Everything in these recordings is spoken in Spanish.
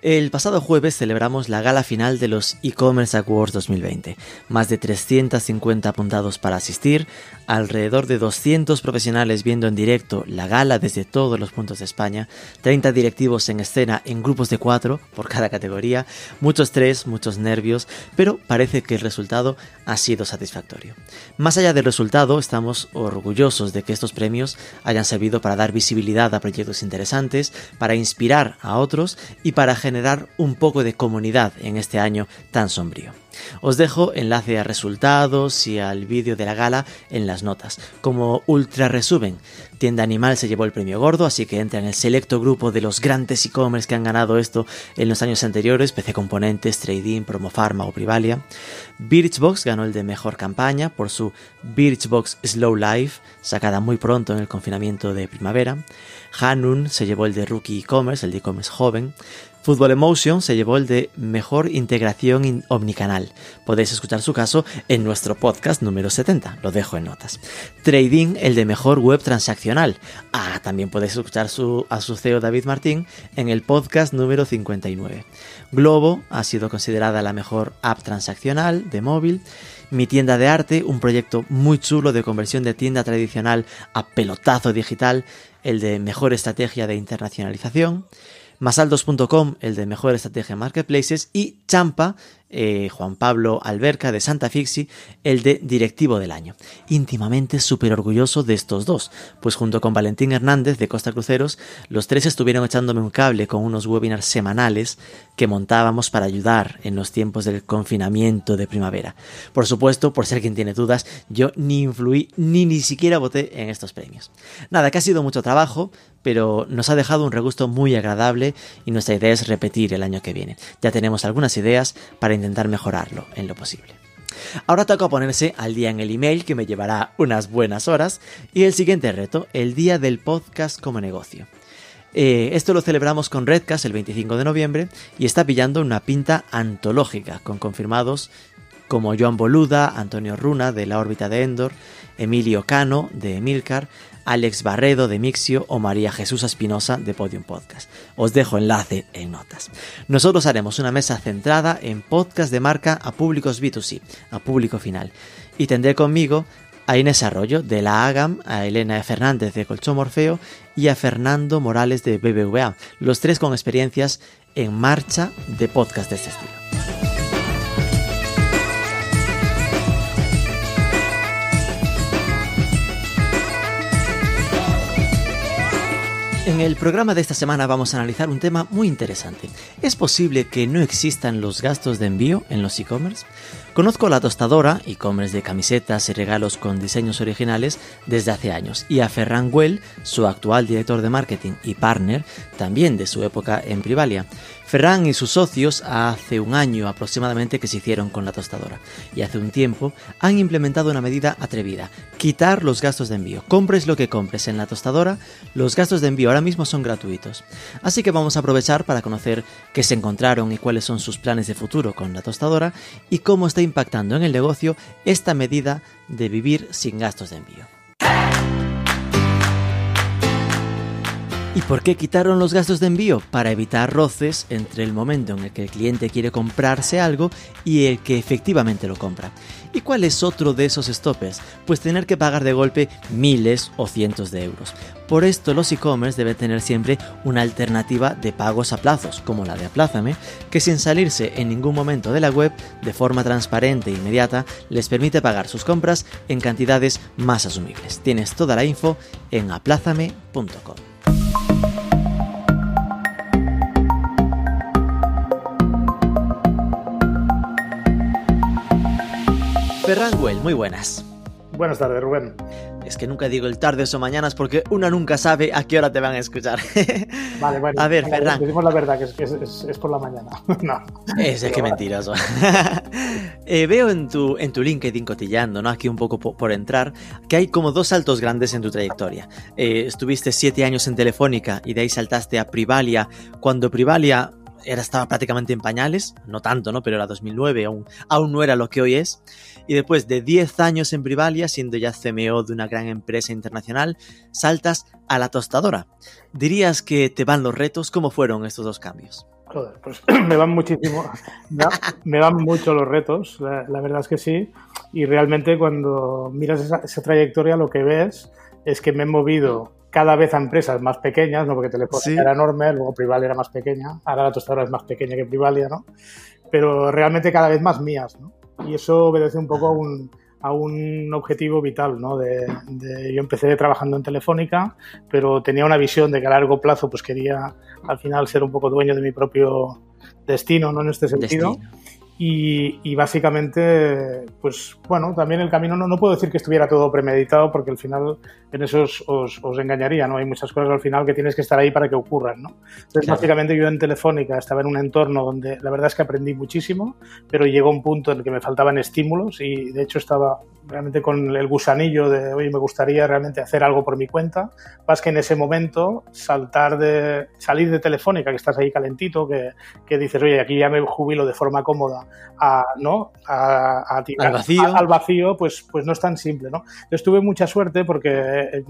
el pasado jueves celebramos la gala final de los e-commerce Awards 2020. Más de 350 apuntados para asistir, alrededor de 200 profesionales viendo en directo la gala desde todos los puntos de España, 30 directivos en escena en grupos de 4 por cada categoría, mucho estrés, muchos nervios, pero parece que el resultado ha sido satisfactorio. Más allá del resultado, estamos orgullosos de que estos premios hayan servido para dar visibilidad a proyectos interesantes, para inspirar a otros y para generar un poco de comunidad en este año tan sombrío. Os dejo enlace a resultados y al vídeo de la gala en las notas. Como ultra resumen, Tienda Animal se llevó el premio gordo, así que entra en el selecto grupo de los grandes e-commerce que han ganado esto en los años anteriores, PC Componentes, Trading, Promofarma o Privalia. Birchbox ganó el de mejor campaña por su Birchbox Slow Life, sacada muy pronto en el confinamiento de primavera. Hanun se llevó el de Rookie e-commerce, el de e-commerce joven. Football Emotion se llevó el de Mejor Integración Omnicanal. Podéis escuchar su caso en nuestro podcast número 70, lo dejo en notas. Trading, el de Mejor Web Transaccional. Ah, también podéis escuchar su, a su CEO David Martín en el podcast número 59. Globo ha sido considerada la mejor app transaccional de móvil. Mi tienda de arte, un proyecto muy chulo de conversión de tienda tradicional a pelotazo digital, el de mejor estrategia de internacionalización. Masaldos.com, el de Mejor Estrategia Marketplaces, y Champa, eh, Juan Pablo Alberca de Santa Fixi, el de Directivo del Año. Íntimamente súper orgulloso de estos dos, pues junto con Valentín Hernández de Costa Cruceros, los tres estuvieron echándome un cable con unos webinars semanales que montábamos para ayudar en los tiempos del confinamiento de primavera. Por supuesto, por si alguien tiene dudas, yo ni influí ni ni siquiera voté en estos premios. Nada, que ha sido mucho trabajo, pero nos ha dejado un regusto muy agradable y nuestra idea es repetir el año que viene. Ya tenemos algunas ideas para intentar mejorarlo en lo posible. Ahora toca ponerse al día en el email que me llevará unas buenas horas y el siguiente reto, el día del podcast como negocio. Eh, esto lo celebramos con Redcast el 25 de noviembre y está pillando una pinta antológica con confirmados como Joan Boluda, Antonio Runa de la órbita de Endor, Emilio Cano de Emilcar, Alex Barredo de Mixio o María Jesús Espinosa de Podium Podcast. Os dejo enlace en notas. Nosotros haremos una mesa centrada en podcast de marca a públicos B2C, a público final. Y tendré conmigo a Inés Arroyo de la AGAM, a Elena Fernández de Colchón Morfeo y a Fernando Morales de BBVA, los tres con experiencias en marcha de podcast de este estilo. En el programa de esta semana vamos a analizar un tema muy interesante. ¿Es posible que no existan los gastos de envío en los e-commerce? Conozco la tostadora, e-commerce de camisetas y regalos con diseños originales, desde hace años, y a Ferran Güell, su actual director de marketing y partner, también de su época en Privalia. Ferran y sus socios hace un año aproximadamente que se hicieron con la tostadora y hace un tiempo han implementado una medida atrevida, quitar los gastos de envío. Compres lo que compres en la tostadora, los gastos de envío ahora mismo son gratuitos. Así que vamos a aprovechar para conocer qué se encontraron y cuáles son sus planes de futuro con la tostadora y cómo está impactando en el negocio esta medida de vivir sin gastos de envío. ¿Y por qué quitaron los gastos de envío? Para evitar roces entre el momento en el que el cliente quiere comprarse algo y el que efectivamente lo compra. ¿Y cuál es otro de esos stoppers? Pues tener que pagar de golpe miles o cientos de euros. Por esto los e-commerce deben tener siempre una alternativa de pagos a plazos, como la de Aplázame, que sin salirse en ningún momento de la web, de forma transparente e inmediata, les permite pagar sus compras en cantidades más asumibles. Tienes toda la info en aplázame.com. Ferran Well, muy buenas. Buenas tardes, Rubén. Es que nunca digo el tardes o mañanas porque uno nunca sabe a qué hora te van a escuchar. Vale, bueno. A ver, Ferran. Decimos la verdad, que es, que es, es, por la mañana. no. Es, es que mentiroso. eh, veo en tu, en tu LinkedIn cotillando, ¿no? Aquí un poco po por entrar, que hay como dos saltos grandes en tu trayectoria. Eh, estuviste siete años en Telefónica y de ahí saltaste a Privalia, cuando Privalia era, estaba prácticamente en pañales, no tanto, ¿no? Pero era 2009, aún, aún no era lo que hoy es. Y después de 10 años en Privalia, siendo ya CMO de una gran empresa internacional, saltas a la tostadora. ¿Dirías que te van los retos? ¿Cómo fueron estos dos cambios? Joder, pues me van muchísimo, me, me van mucho los retos, la, la, verdad es que sí. Y realmente cuando miras esa, esa trayectoria lo que ves es que me he movido cada vez a empresas más pequeñas, ¿no? porque Telefónica sí. era enorme, luego Privalia era más pequeña, ahora la tostadora es más pequeña que Privalia, ¿no? pero realmente cada vez más mías. ¿no? Y eso obedece un poco a un, a un objetivo vital. ¿no? De, de, yo empecé trabajando en Telefónica, pero tenía una visión de que a largo plazo pues quería al final ser un poco dueño de mi propio destino, ¿no? en este sentido. Destino. Y, y, básicamente, pues bueno, también el camino no, no, puedo decir que estuviera todo premeditado porque al final en eso os, os, os, engañaría, ¿no? Hay muchas cosas al final que tienes que estar ahí para que ocurran, ¿no? Entonces, claro. básicamente yo en Telefónica estaba en un entorno donde la verdad es que aprendí muchísimo, pero llegó un punto en el que me faltaban estímulos y de hecho estaba realmente con el gusanillo de, oye, me gustaría realmente hacer algo por mi cuenta, más que en ese momento saltar de, salir de Telefónica, que estás ahí calentito, que, que dices, oye, aquí ya me jubilo de forma cómoda, a, ¿no? A, a tirar al vacío, a, al vacío pues, pues no es tan simple, ¿no? Yo tuve mucha suerte porque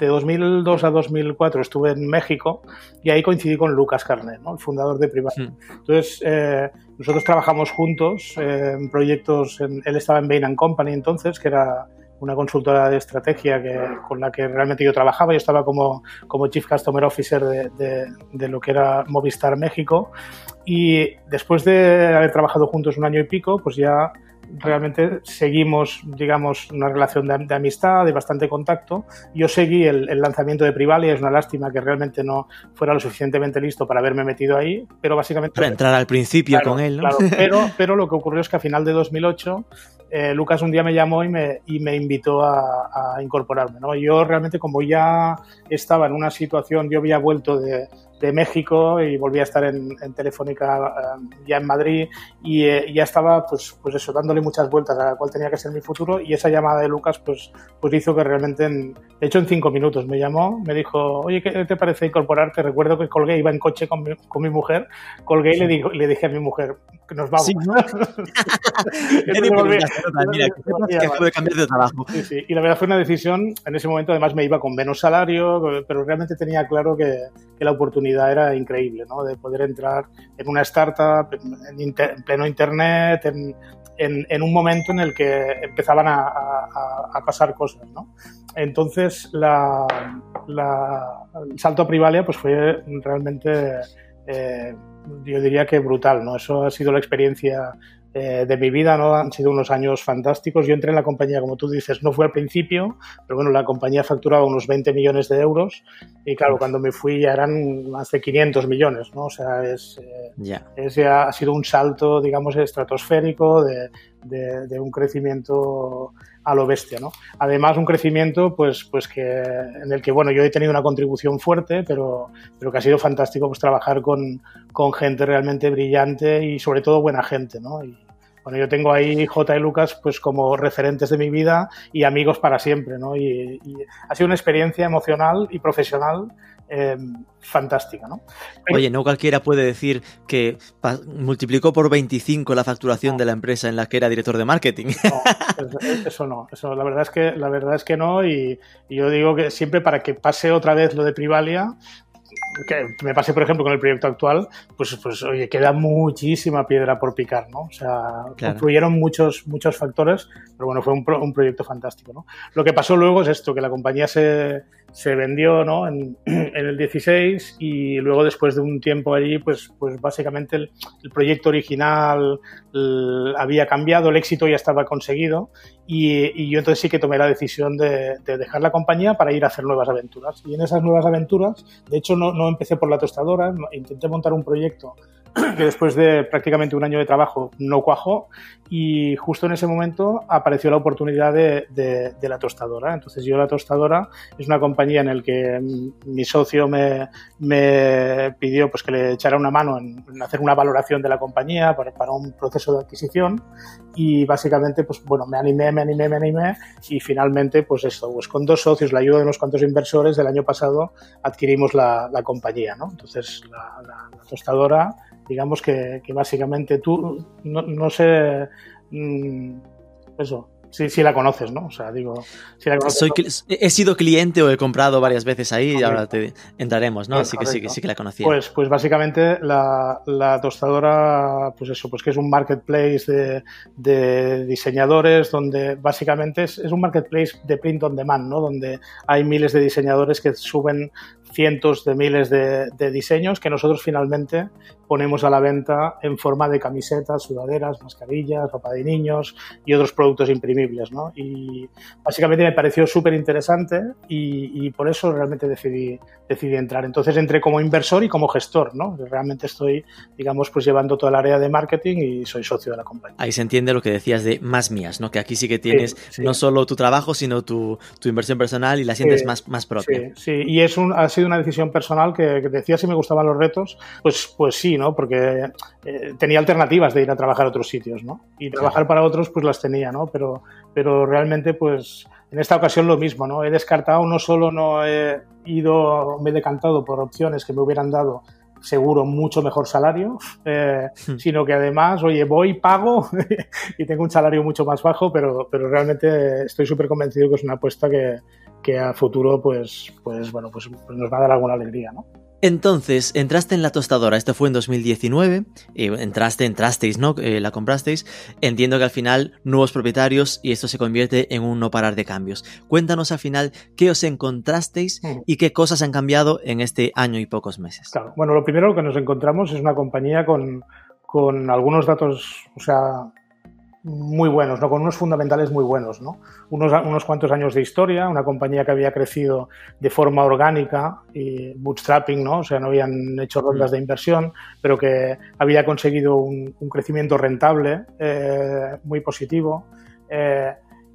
de 2002 a 2004 estuve en México y ahí coincidí con Lucas Carnet, ¿no? el fundador de Privat. Sí. Entonces, eh, nosotros trabajamos juntos eh, en proyectos, en, él estaba en Bain Company entonces, que era una consultora de estrategia que, con la que realmente yo trabajaba. Yo estaba como, como Chief Customer Officer de, de, de, lo que era Movistar México. Y después de haber trabajado juntos un año y pico, pues ya realmente seguimos, digamos, una relación de, de, amistad, de bastante contacto. Yo seguí el, el, lanzamiento de Privalia, es una lástima que realmente no fuera lo suficientemente listo para haberme metido ahí, pero básicamente... Para entrar al principio claro, con él, ¿no? Claro, pero, pero lo que ocurrió es que a final de 2008 eh, Lucas un día me llamó y me, y me invitó a, a incorporarme. ¿no? Yo realmente como ya estaba en una situación, yo había vuelto de, de México y volví a estar en, en Telefónica uh, ya en Madrid y eh, ya estaba pues, pues eso, dándole muchas vueltas a cuál tenía que ser mi futuro y esa llamada de Lucas pues, pues hizo que realmente, en, de hecho en cinco minutos me llamó, me dijo, oye, ¿qué te parece incorporarte? Recuerdo que colgué, iba en coche con mi, con mi mujer, colgué sí. y le, digo, le dije a mi mujer, que nos vamos. Sí, de trabajo. Sí, sí. Y la verdad fue una decisión, en ese momento además me iba con menos salario, pero realmente tenía claro que, que la oportunidad era increíble, ¿no? De poder entrar en una startup, en, inter, en pleno internet, en, en, en, un momento en el que empezaban a, a, a pasar cosas, ¿no? Entonces, la, la, el salto a Privalia pues fue realmente, eh, yo diría que brutal, ¿no? Eso ha sido la experiencia eh, de mi vida, ¿no? Han sido unos años fantásticos. Yo entré en la compañía, como tú dices, no fue al principio, pero bueno, la compañía facturaba unos 20 millones de euros y claro, cuando me fui ya eran más de 500 millones, ¿no? O sea, es, eh, yeah. es ya ha sido un salto, digamos, estratosférico de, de, de un crecimiento a lo bestia, ¿no? Además, un crecimiento, pues, pues que, en el que, bueno, yo he tenido una contribución fuerte, pero, pero que ha sido fantástico, pues, trabajar con, con gente realmente brillante y, sobre todo, buena gente, ¿no? Y, bueno, yo tengo ahí J y Lucas, pues, como referentes de mi vida y amigos para siempre, ¿no? Y, y ha sido una experiencia emocional y profesional eh, fantástica, ¿no? Pero, Oye, no cualquiera puede decir que multiplicó por 25 la facturación no. de la empresa en la que era director de marketing. No, eso no, eso la verdad es que la verdad es que no y, y yo digo que siempre para que pase otra vez lo de Privalia que me pase, por ejemplo, con el proyecto actual, pues, pues oye, queda muchísima piedra por picar, ¿no? O sea, claro. influyeron muchos, muchos factores, pero bueno, fue un, pro, un, proyecto fantástico, ¿no? Lo que pasó luego es esto, que la compañía se, se vendió, ¿no? En, en, el 16 y luego después de un tiempo allí, pues, pues básicamente el, el proyecto original el, había cambiado, el éxito ya estaba conseguido y, y, yo entonces sí que tomé la decisión de, de, dejar la compañía para ir a hacer nuevas aventuras. Y en esas nuevas aventuras, de hecho, no, no empecé por la tostadora, intenté montar un proyecto que después de prácticamente un año de trabajo no cuajó y justo en ese momento apareció la oportunidad de, la tostadora. Entonces yo la tostadora es una compañía en la que mi socio me, pidió pues que le echara una mano en, hacer una valoración de la compañía para, un proceso de adquisición y básicamente pues bueno me animé, me animé, me animé y finalmente pues esto, pues con dos socios, la ayuda de unos cuantos inversores del año pasado adquirimos la, compañía, ¿no? Entonces la tostadora digamos que, que básicamente tú, no, no sé, mmm, eso, Sí, sí la conoces, ¿no? O sea, digo, si la conoces, Soy, he sido cliente o he comprado varias veces ahí y ahora te entraremos, ¿no? Así que sí, sí que la conocía. Pues, pues básicamente la, la, tostadora, pues eso, pues que es un marketplace de, de diseñadores donde básicamente es, es, un marketplace de print on demand, ¿no? Donde hay miles de diseñadores que suben cientos de miles de, de, diseños que nosotros finalmente ponemos a la venta en forma de camisetas, sudaderas, mascarillas, ropa de niños y otros productos imprimibles. ¿no? Y básicamente me pareció súper interesante y, y, por eso realmente decidí, decidí entrar. Entonces entré como inversor y como gestor. ¿no? Realmente estoy, digamos, pues llevando toda el área de marketing y soy socio de la compañía. Ahí se entiende lo que decías de más mías, ¿no? que aquí sí que tienes sí, sí. no solo tu trabajo, sino tu, tu inversión personal y la sientes sí, más, más propia. Sí, sí, y es un, ha sido una decisión personal que, que, decía si me gustaban los retos, pues, pues sí, ¿no? Porque eh, tenía alternativas de ir a trabajar a otros sitios, ¿no? Y trabajar para otros, pues las tenía, ¿no? Pero, pero realmente, pues en esta ocasión lo mismo, ¿no? He descartado, no solo no he ido, me he decantado por opciones que me hubieran dado seguro mucho mejor salario, eh, hmm. sino que además, oye, voy, pago y tengo un salario mucho más bajo, pero, pero realmente estoy súper convencido que es una apuesta que, que a futuro pues, pues, bueno, pues, pues nos va a dar alguna alegría, ¿no? Entonces, entraste en la tostadora, esto fue en 2019, eh, entraste, entrasteis, ¿no? Eh, la comprasteis. Entiendo que al final nuevos propietarios y esto se convierte en un no parar de cambios. Cuéntanos al final qué os encontrasteis mm. y qué cosas han cambiado en este año y pocos meses. Claro, bueno, lo primero que nos encontramos es una compañía con, con algunos datos, o sea, muy buenos, ¿no? con unos fundamentales muy buenos. ¿no? Unos, unos cuantos años de historia, una compañía que había crecido de forma orgánica y bootstrapping, ¿no? o sea, no habían hecho rondas de inversión, pero que había conseguido un, un crecimiento rentable eh, muy positivo. Eh,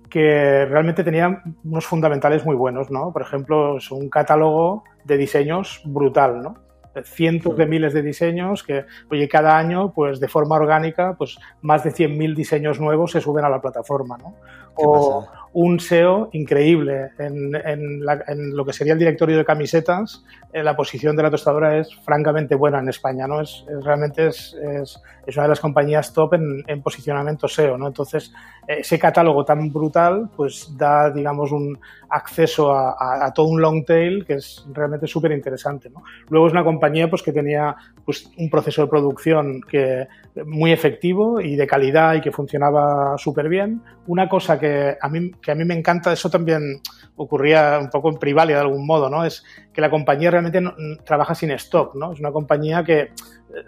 que realmente tenía unos fundamentales muy buenos, ¿no? Por ejemplo, es un catálogo de diseños brutal, ¿no? Cientos de miles de diseños que, oye, cada año, pues de forma orgánica, pues más de 100.000 diseños nuevos se suben a la plataforma, ¿no? O un SEO increíble en, en, la, en, lo que sería el directorio de camisetas, eh, la posición de la tostadora es francamente buena en España, ¿no? Es, es realmente es, es, es, una de las compañías top en, en posicionamiento SEO, ¿no? Entonces, ese catálogo tan brutal, pues da, digamos, un acceso a, a, a todo un long tail que es realmente súper interesante, ¿no? Luego es una compañía, pues, que tenía, pues, un proceso de producción que muy efectivo y de calidad y que funcionaba súper bien. Una cosa que a mí que a mí me encanta, eso también ocurría un poco en Privalia de algún modo, ¿no? Es que la compañía realmente trabaja sin stock, ¿no? Es una compañía que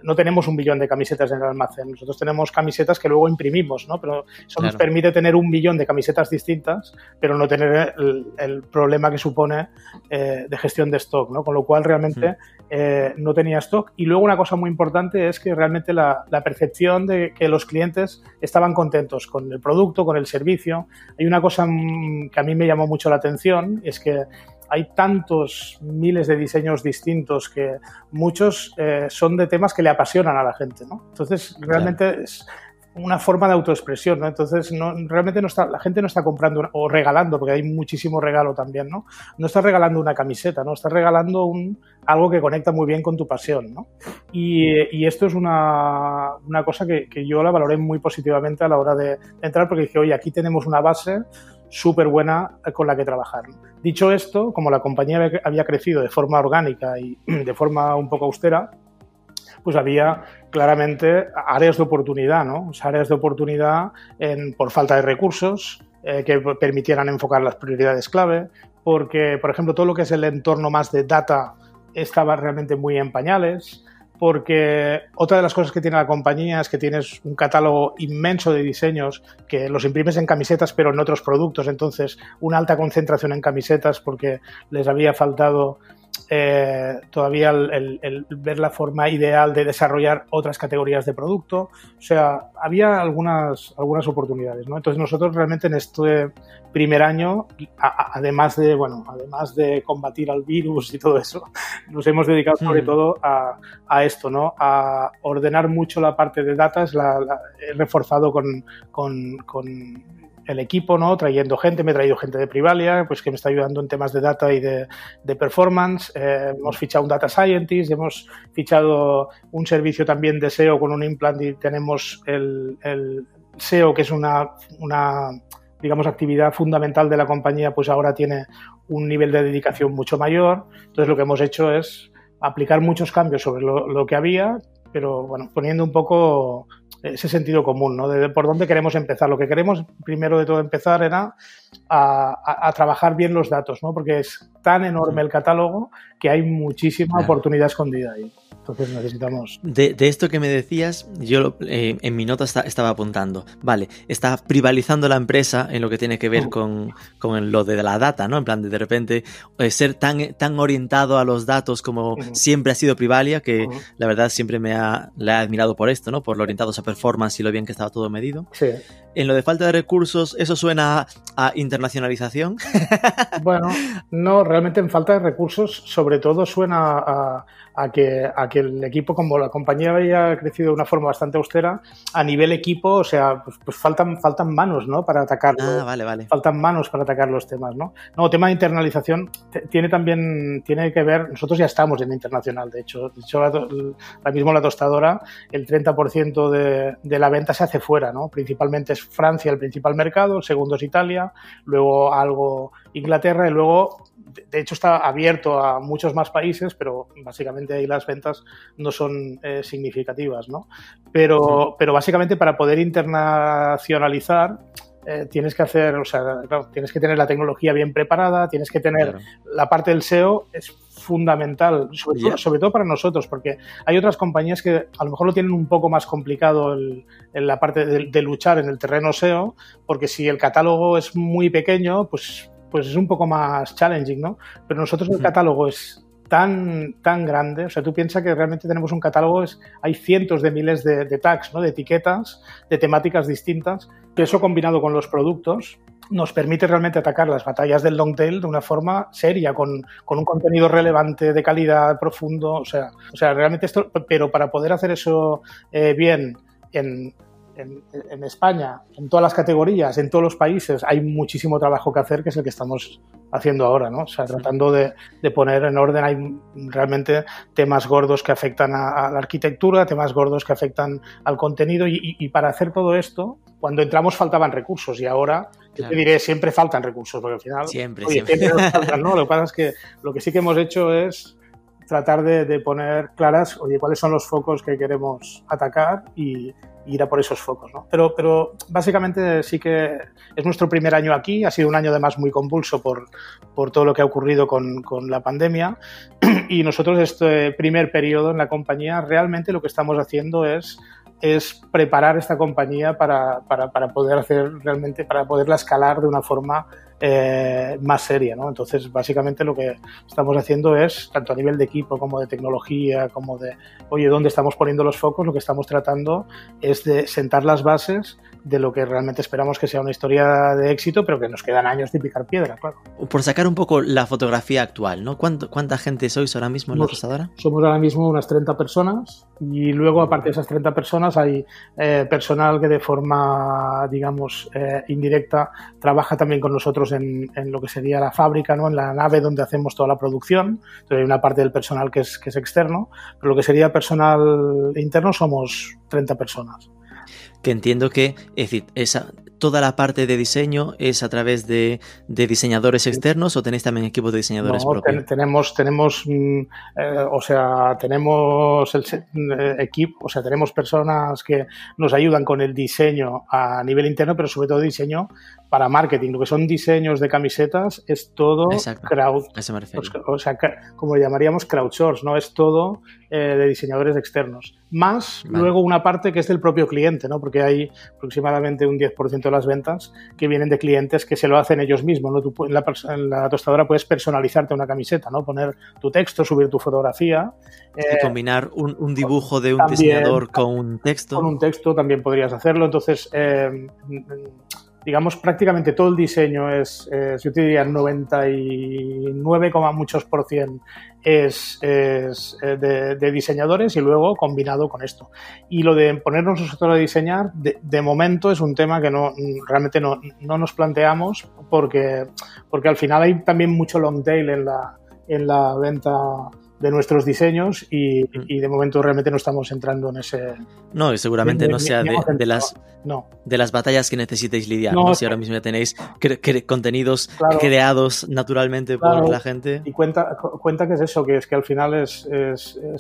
no tenemos un billón de camisetas en el almacén. Nosotros tenemos camisetas que luego imprimimos, ¿no? Pero eso claro. nos permite tener un billón de camisetas distintas, pero no tener el, el problema que supone eh, de gestión de stock, ¿no? Con lo cual realmente eh, no tenía stock. Y luego una cosa muy importante es que realmente la, la, percepción de que los clientes estaban contentos con el producto, con el servicio. Hay una cosa mm, que a mí me llamó mucho la atención, es que hay tantos miles de diseños distintos que muchos eh, son de temas que le apasionan a la gente, ¿no? Entonces, realmente es una forma de autoexpresión, ¿no? Entonces, no, realmente no está, la gente no está comprando una, o regalando, porque hay muchísimo regalo también, ¿no? No está regalando una camiseta, ¿no? Está regalando un, algo que conecta muy bien con tu pasión, ¿no? Y, y esto es una, una cosa que, que, yo la valoré muy positivamente a la hora de entrar, porque dije, oye, aquí tenemos una base súper buena con la que trabajar. Dicho esto, como la compañía había crecido de forma orgánica y de forma un poco austera, pues había claramente áreas de oportunidad, ¿no? Áreas de oportunidad por falta de recursos eh, que permitieran enfocar las prioridades clave, porque, por ejemplo, todo lo que es el entorno más de data estaba realmente muy en pañales, porque otra de las cosas que tiene la compañía es que tienes un catálogo inmenso de diseños que los imprimes en camisetas pero en otros productos, entonces una alta concentración en camisetas porque les había faltado eh, todavía el, ver la forma ideal de desarrollar otras categorías de producto. O sea, había algunas, algunas oportunidades, ¿no? Entonces nosotros realmente en este primer año, además de, bueno, además de combatir al virus y todo eso, nos hemos dedicado sobre mm. todo a, a, esto, ¿no? A ordenar mucho la parte de datas, la, he reforzado con, con, con el equipo, ¿no? Trayendo gente, me he traído gente de Privalia, pues que me está ayudando en temas de data y de, performance. Eh, hemos fichado un data scientist, hemos fichado un servicio también de SEO con un implant y tenemos el, SEO, que es una, una, digamos, actividad fundamental de la compañía, pues ahora tiene un nivel de dedicación mucho mayor. Entonces lo que hemos hecho es aplicar muchos cambios sobre lo, lo que había, pero bueno, poniendo un poco ese sentido común, ¿no? De, por dónde queremos empezar. Lo que queremos, primero de todo, empezar era a, trabajar bien los datos, ¿no? Porque es tan enorme el catálogo que hay muchísima oportunidad escondida ahí. Entonces necesitamos... De, esto que me decías, yo eh, en mi nota estaba apuntando, vale, está privalizando la empresa en lo que tiene que ver con, lo de la data, ¿no? En plan, de, de repente eh, ser tan, tan orientado a los datos como siempre ha sido Privalia, que la verdad siempre me ha, le ha admirado por esto, ¿no? Por lo orientados a performance y lo bien que estaba todo medido. Sí. En lo de falta de recursos, ¿eso suena a, internacionalización? bueno, no, realmente en falta de recursos, sobre todo suena a a que, a que el equipo, como la compañía había crecido de una forma bastante austera, a nivel equipo, o sea, pues, pues faltan, faltan manos, ¿no? Para atacar. Ah, vale, vale. Faltan manos para atacar los temas, ¿no? No, tema de internalización tiene también, tiene que ver, nosotros ya estamos en internacional, de hecho. De hecho, ahora mismo la tostadora, el 30% de, de la venta se hace fuera, ¿no? Principalmente es Francia el principal mercado, el segundo es Italia, luego algo Inglaterra y luego de hecho está abierto a muchos más países, pero básicamente ahí las ventas no son eh, significativas, ¿no? Pero, pero básicamente para poder internacionalizar eh, tienes que hacer, o sea, tienes que tener la tecnología bien preparada, tienes que tener la parte del SEO es fundamental, sobre, todo, para nosotros, porque hay otras compañías que a lo mejor lo tienen un poco más complicado en la parte de, de luchar en el terreno SEO, porque si el catálogo es muy pequeño, pues pues es un poco más challenging, ¿no? Pero nosotros el catálogo es tan, tan grande, o sea, tú piensas que realmente tenemos un catálogo, es, hay cientos de miles de, tags, ¿no? De etiquetas, de temáticas distintas, que eso combinado con los productos nos permite realmente atacar las batallas del long tail de una forma seria, con, con un contenido relevante, de calidad, profundo, o sea, o sea, realmente esto, pero para poder hacer eso eh, bien en, en, España, en todas las categorías, en todos los países, hay muchísimo trabajo que hacer, que es el que estamos haciendo ahora, ¿no? O sea, tratando de, poner en orden, hay realmente temas gordos que afectan a, la arquitectura, temas gordos que afectan al contenido, y, para hacer todo esto, cuando entramos faltaban recursos, y ahora, te diré, siempre faltan recursos, porque al final... Siempre, siempre. ¿no? Lo que pasa es que lo que sí que hemos hecho es tratar de, poner claras, oye, cuáles son los focos que queremos atacar y, ir a por esos focos. ¿no? Pero, pero básicamente sí que es nuestro primer año aquí, ha sido un año además muy convulso por, por todo lo que ha ocurrido con, con, la pandemia y nosotros este primer periodo en la compañía realmente lo que estamos haciendo es es preparar esta compañía para, para, para poder hacer realmente, para poderla escalar de una forma eh, más seria. ¿no? Entonces, básicamente lo que estamos haciendo es, tanto a nivel de equipo como de tecnología, como de, oye, ¿dónde estamos poniendo los focos? Lo que estamos tratando es de sentar las bases de lo que realmente esperamos que sea una historia de éxito, pero que nos quedan años de picar piedra, claro. Por sacar un poco la fotografía actual, ¿no? ¿Cuánta gente sois ahora mismo en la tostadora? Somos ahora mismo unas 30 personas y luego, aparte de esas 30 personas, hay eh, personal que de forma, digamos, eh, indirecta trabaja también con nosotros en, lo que sería la fábrica, ¿no? en la nave donde hacemos toda la producción. Entonces hay una parte del personal que es, que es externo, pero lo que sería personal interno somos 30 personas que entiendo que, es decir, esa, toda la parte de diseño es a través de, diseñadores externos o tenéis también equipos de diseñadores propios? tenemos, tenemos, mm, eh, o sea, tenemos el eh, equipo, o sea, tenemos personas que nos ayudan con el diseño a nivel interno, pero sobre todo diseño para marketing. Lo que son diseños de camisetas es todo crowd, o sea, como llamaríamos crowdsource, ¿no? Es todo eh, de diseñadores externos. Más luego una parte que es del propio cliente, ¿no? Porque hay aproximadamente un 10% de las ventas que vienen de clientes que se lo hacen ellos mismos. ¿no? Tú en la, en la tostadora puedes personalizarte una camiseta, ¿no? poner tu texto, subir tu fotografía. y eh, combinar un, un, dibujo de un diseñador con un texto. Con un texto también podrías hacerlo. Entonces, eh, digamos, prácticamente todo el diseño es, yo te diría, 99, muchos por cien es, es eh, de, diseñadores y luego combinado con esto. Y lo de ponernos nosotros a diseñar, de, momento es un tema que no realmente no, no, nos planteamos porque, porque al final hay también mucho long tail en la, en la venta de nuestros diseños mm. y, de momento realmente no estamos entrando en ese... No, y seguramente no sea de, las, no. de las batallas que necesitéis lidiar, no, Si ahora mismo ya tenéis contenidos creados naturalmente por la gente. Y cuenta, cuenta que es eso, que es que al final es,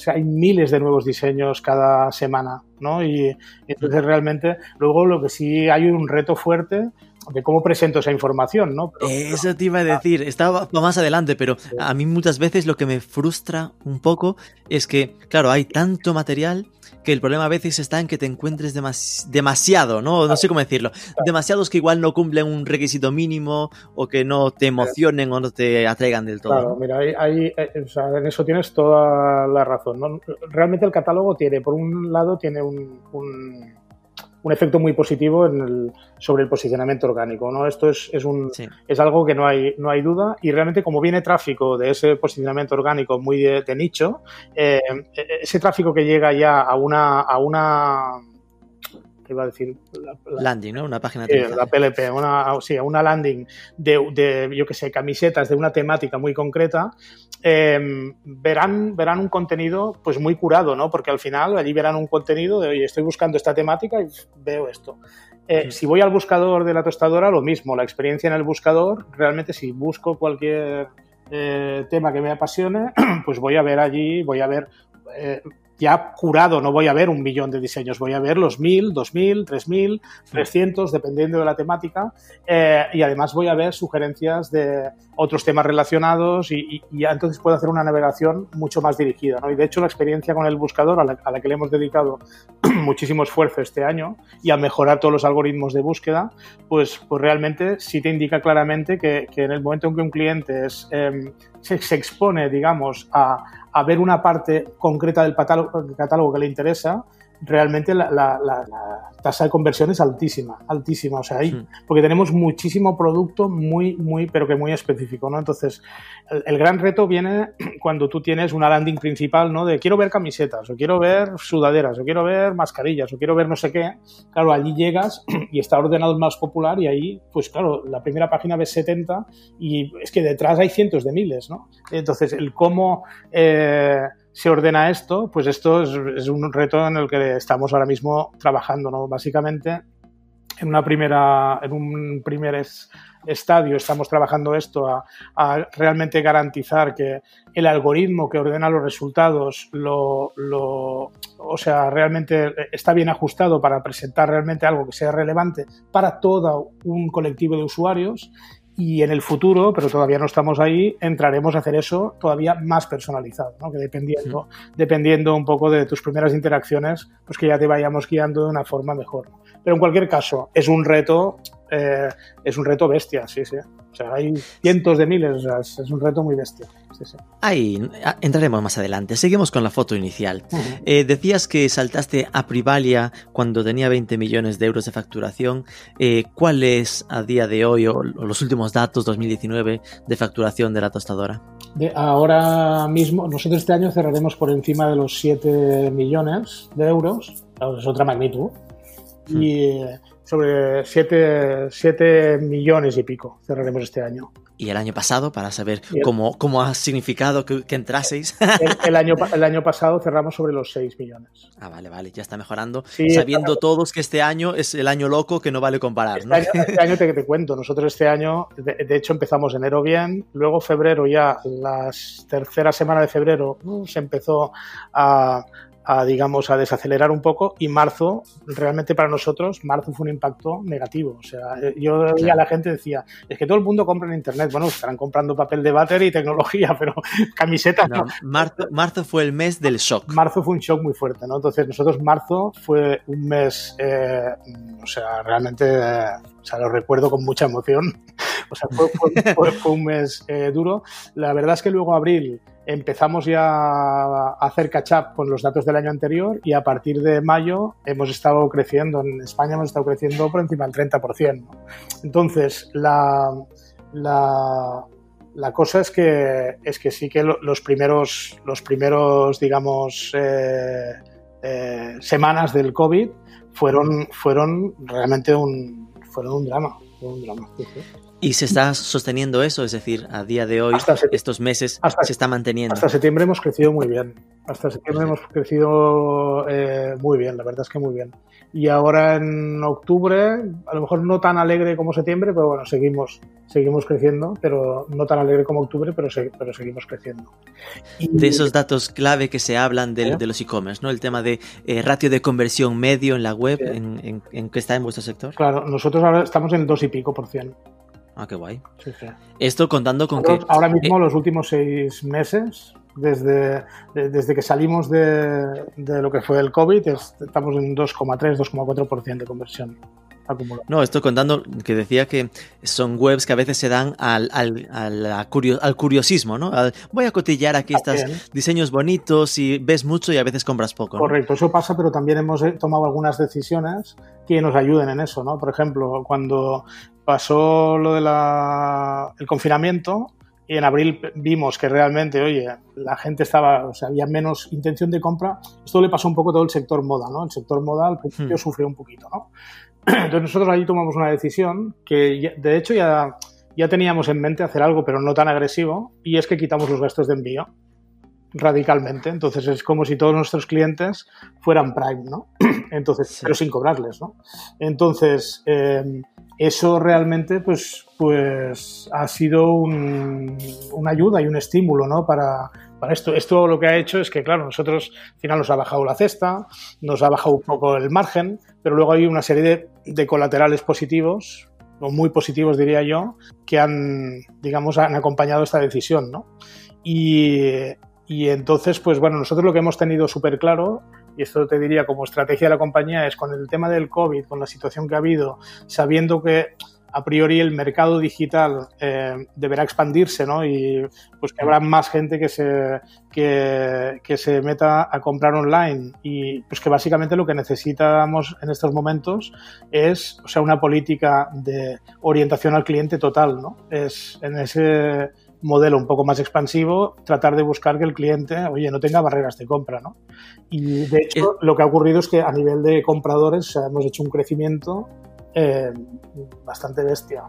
hay miles de nuevos diseños cada semana, ¿no? Y, entonces realmente, luego lo que sí hay un reto fuerte de cómo presento esa información, ¿no? Eso te iba a decir, estaba más adelante, pero a mí muchas veces lo que me frustra un poco es que, claro, hay tanto material que el problema a veces está en que te encuentres demasiado, ¿no? No sé cómo decirlo. Demasiados que igual no cumplen un requisito mínimo o que no te emocionen o no te atraigan del todo. Claro, mira, ahí, eh, en eso tienes toda la razón. Realmente el catálogo tiene, por un lado, tiene un un efecto muy positivo en el, sobre el posicionamiento orgánico. ¿no? Esto es, es, un, es algo que no hay, no hay duda y realmente como viene tráfico de ese posicionamiento orgánico muy de, nicho, eh, ese tráfico que llega ya a una, a una iba a decir? landing, ¿no? Una página de La PLP, una, sí, una landing de, de, yo que sé, camisetas de una temática muy concreta, em, verán, verán un contenido pues muy curado, ¿no? Porque al final allí verán un contenido de, oye, estoy buscando esta temática y veo esto. Eh, si voy al buscador de la tostadora, lo mismo, la experiencia en el buscador, realmente si busco cualquier eh, tema que me apasione, pues voy a ver allí, voy a ver eh, ya curado, no voy a ver un millón de diseños, voy a ver los mil, dos mil, tres mil, trescientos, dependiendo de la temática, eh, y además voy a ver sugerencias de otros temas relacionados y, entonces puedo hacer una navegación mucho más dirigida. ¿no? Y de hecho la experiencia con el buscador, a la, que le hemos dedicado muchísimo esfuerzo este año y a mejorar todos los algoritmos de búsqueda, pues, pues realmente sí te indica claramente que, en el momento en que un cliente es, em, se, expone, digamos, a, a ver una parte concreta del catálogo que le interesa, realmente la, tasa de conversión es altísima, altísima, o sea, ahí, porque tenemos muchísimo producto muy, muy, pero que muy específico, ¿no? Entonces, el, gran reto viene cuando tú tienes una landing principal, ¿no? De quiero ver camisetas, o quiero ver sudaderas, o quiero ver mascarillas, o quiero ver no sé qué, claro, allí llegas y está ordenado el más popular y ahí, pues claro, la primera página ves 70 y es que detrás hay cientos de miles, ¿no? Entonces, el cómo... Eh, se ordena esto, pues esto es, un reto en el que estamos ahora mismo trabajando, ¿no? Básicamente, en una primera, en un primer estadio estamos trabajando esto a, realmente garantizar que el algoritmo que ordena los resultados lo, lo, o sea, realmente está bien ajustado para presentar realmente algo que sea relevante para todo un colectivo de usuarios y en el futuro, pero todavía no estamos ahí, entraremos a hacer eso todavía más personalizado, ¿no? que dependiendo, dependiendo un poco de tus primeras interacciones, pues que ya te vayamos guiando de una forma mejor. Pero en cualquier caso, es un reto, eh, es un reto bestia, sí, sí. O sea, hay cientos de miles, es un reto muy bestia. Ahí entraremos más adelante. Seguimos con la foto inicial. Eh, decías que saltaste a Privalia cuando tenía 20 millones de euros de facturación. Eh, ¿Cuál es a día de hoy o, los últimos datos 2019 de facturación de la tostadora? ahora mismo, nosotros este año cerraremos por encima de los 7 millones de euros. Es otra magnitud. Y eh, sobre 7, 7 millones y pico cerraremos este año y el año pasado para saber cómo, cómo ha significado que, entraseis. El, año, el año pasado cerramos sobre los 6 millones. Ah, vale, vale, ya está mejorando. sabiendo todos que este año es el año loco que no vale comparar. Este, Año, este año, te, te, cuento, nosotros este año, de, hecho empezamos enero bien, luego febrero ya, la tercera semana de febrero uh, se empezó a, a, digamos, a desacelerar un poco y marzo, realmente para nosotros, marzo fue un impacto negativo. O sea, yo a la gente decía, es que todo el mundo compra en Internet. Bueno, estarán comprando papel de váter y tecnología, pero camisetas no. Marzo, marzo, fue el mes del shock. Marzo fue un shock muy fuerte, ¿no? Entonces nosotros marzo fue un mes, eh, o sea, realmente, eh, o sea, lo recuerdo con mucha emoción. O sea, fue, fue, un mes eh, duro. La verdad es que luego abril empezamos ya a hacer catch up con los datos del año anterior y a partir de mayo hemos estado creciendo, en España hemos estado creciendo por encima del 30%. Entonces, la, la, cosa es que, es que sí que los primeros, los primeros digamos, eh, eh, semanas del COVID fueron, fueron realmente un, fueron un drama. Un drama ¿Y se está sosteniendo eso? Es decir, a día de hoy, estos meses, se está manteniendo. Hasta septiembre hemos crecido muy bien. Hasta septiembre hemos crecido eh, muy bien, la verdad es que muy bien. Y ahora en octubre, a lo mejor no tan alegre como septiembre, pero bueno, seguimos, seguimos creciendo, pero no tan alegre como octubre, pero, pero seguimos creciendo. de esos datos clave que se hablan de, de los e-commerce, ¿no? El tema de eh, ratio de conversión medio en la web, en, en, en, qué está en vuestro sector? Claro, nosotros ahora estamos en dos y pico por cien. Ah, qué guay. Esto contando con que... Ahora mismo, eh, los últimos seis meses, desde, desde que salimos de, de, lo que fue el COVID, estamos en 2,3, 2,4% de conversión. Acumulada. No, esto contando que decía que son webs que a veces se dan al, al, al, al curiosismo, ¿no? Al, voy a cotillar aquí estos diseños bonitos y ves mucho y a veces compras poco. ¿no? Correcto, eso pasa, pero también hemos tomado algunas decisiones que nos ayuden en eso, ¿no? Por ejemplo, cuando pasó lo del el confinamiento y en abril vimos que realmente, oye, la gente estaba, o sea, había menos intención de compra. Esto le pasó un poco a todo el sector moda, ¿no? El sector moda al principio hmm. sufrió un poquito, ¿no? Entonces nosotros ahí tomamos una decisión que, de hecho, ya, ya teníamos en mente hacer algo, pero no tan agresivo, y es que quitamos los gastos de envío radicalmente. Entonces es como si todos nuestros clientes fueran Prime, ¿no? Entonces, sí. pero sin cobrarles, ¿no? Entonces, eh, eso realmente pues, pues ha sido un, una ayuda y un estímulo ¿no? para, para esto. Esto lo que ha hecho es que, claro, nosotros al final nos ha bajado la cesta, nos ha bajado un poco el margen, pero luego hay una serie de, de colaterales positivos, o muy positivos diría yo, que han, digamos, han acompañado esta decisión, ¿no? Y, y entonces, pues bueno, nosotros lo que hemos tenido súper claro y esto te diría como estrategia de la compañía, es con el tema del COVID, con la situación que ha habido, sabiendo que a priori el mercado digital eh, deberá expandirse, ¿no? Y pues que habrá más gente que se, que, se meta a comprar online y pues que básicamente lo que necesitamos en estos momentos es, o sea, una política de orientación al cliente total, ¿no? Es en ese modelo un poco más expansivo, tratar de buscar que el cliente, oye, no tenga barreras de compra, ¿no? Y de hecho, lo que ha ocurrido es que a nivel de compradores hemos hecho un crecimiento eh, bastante bestia.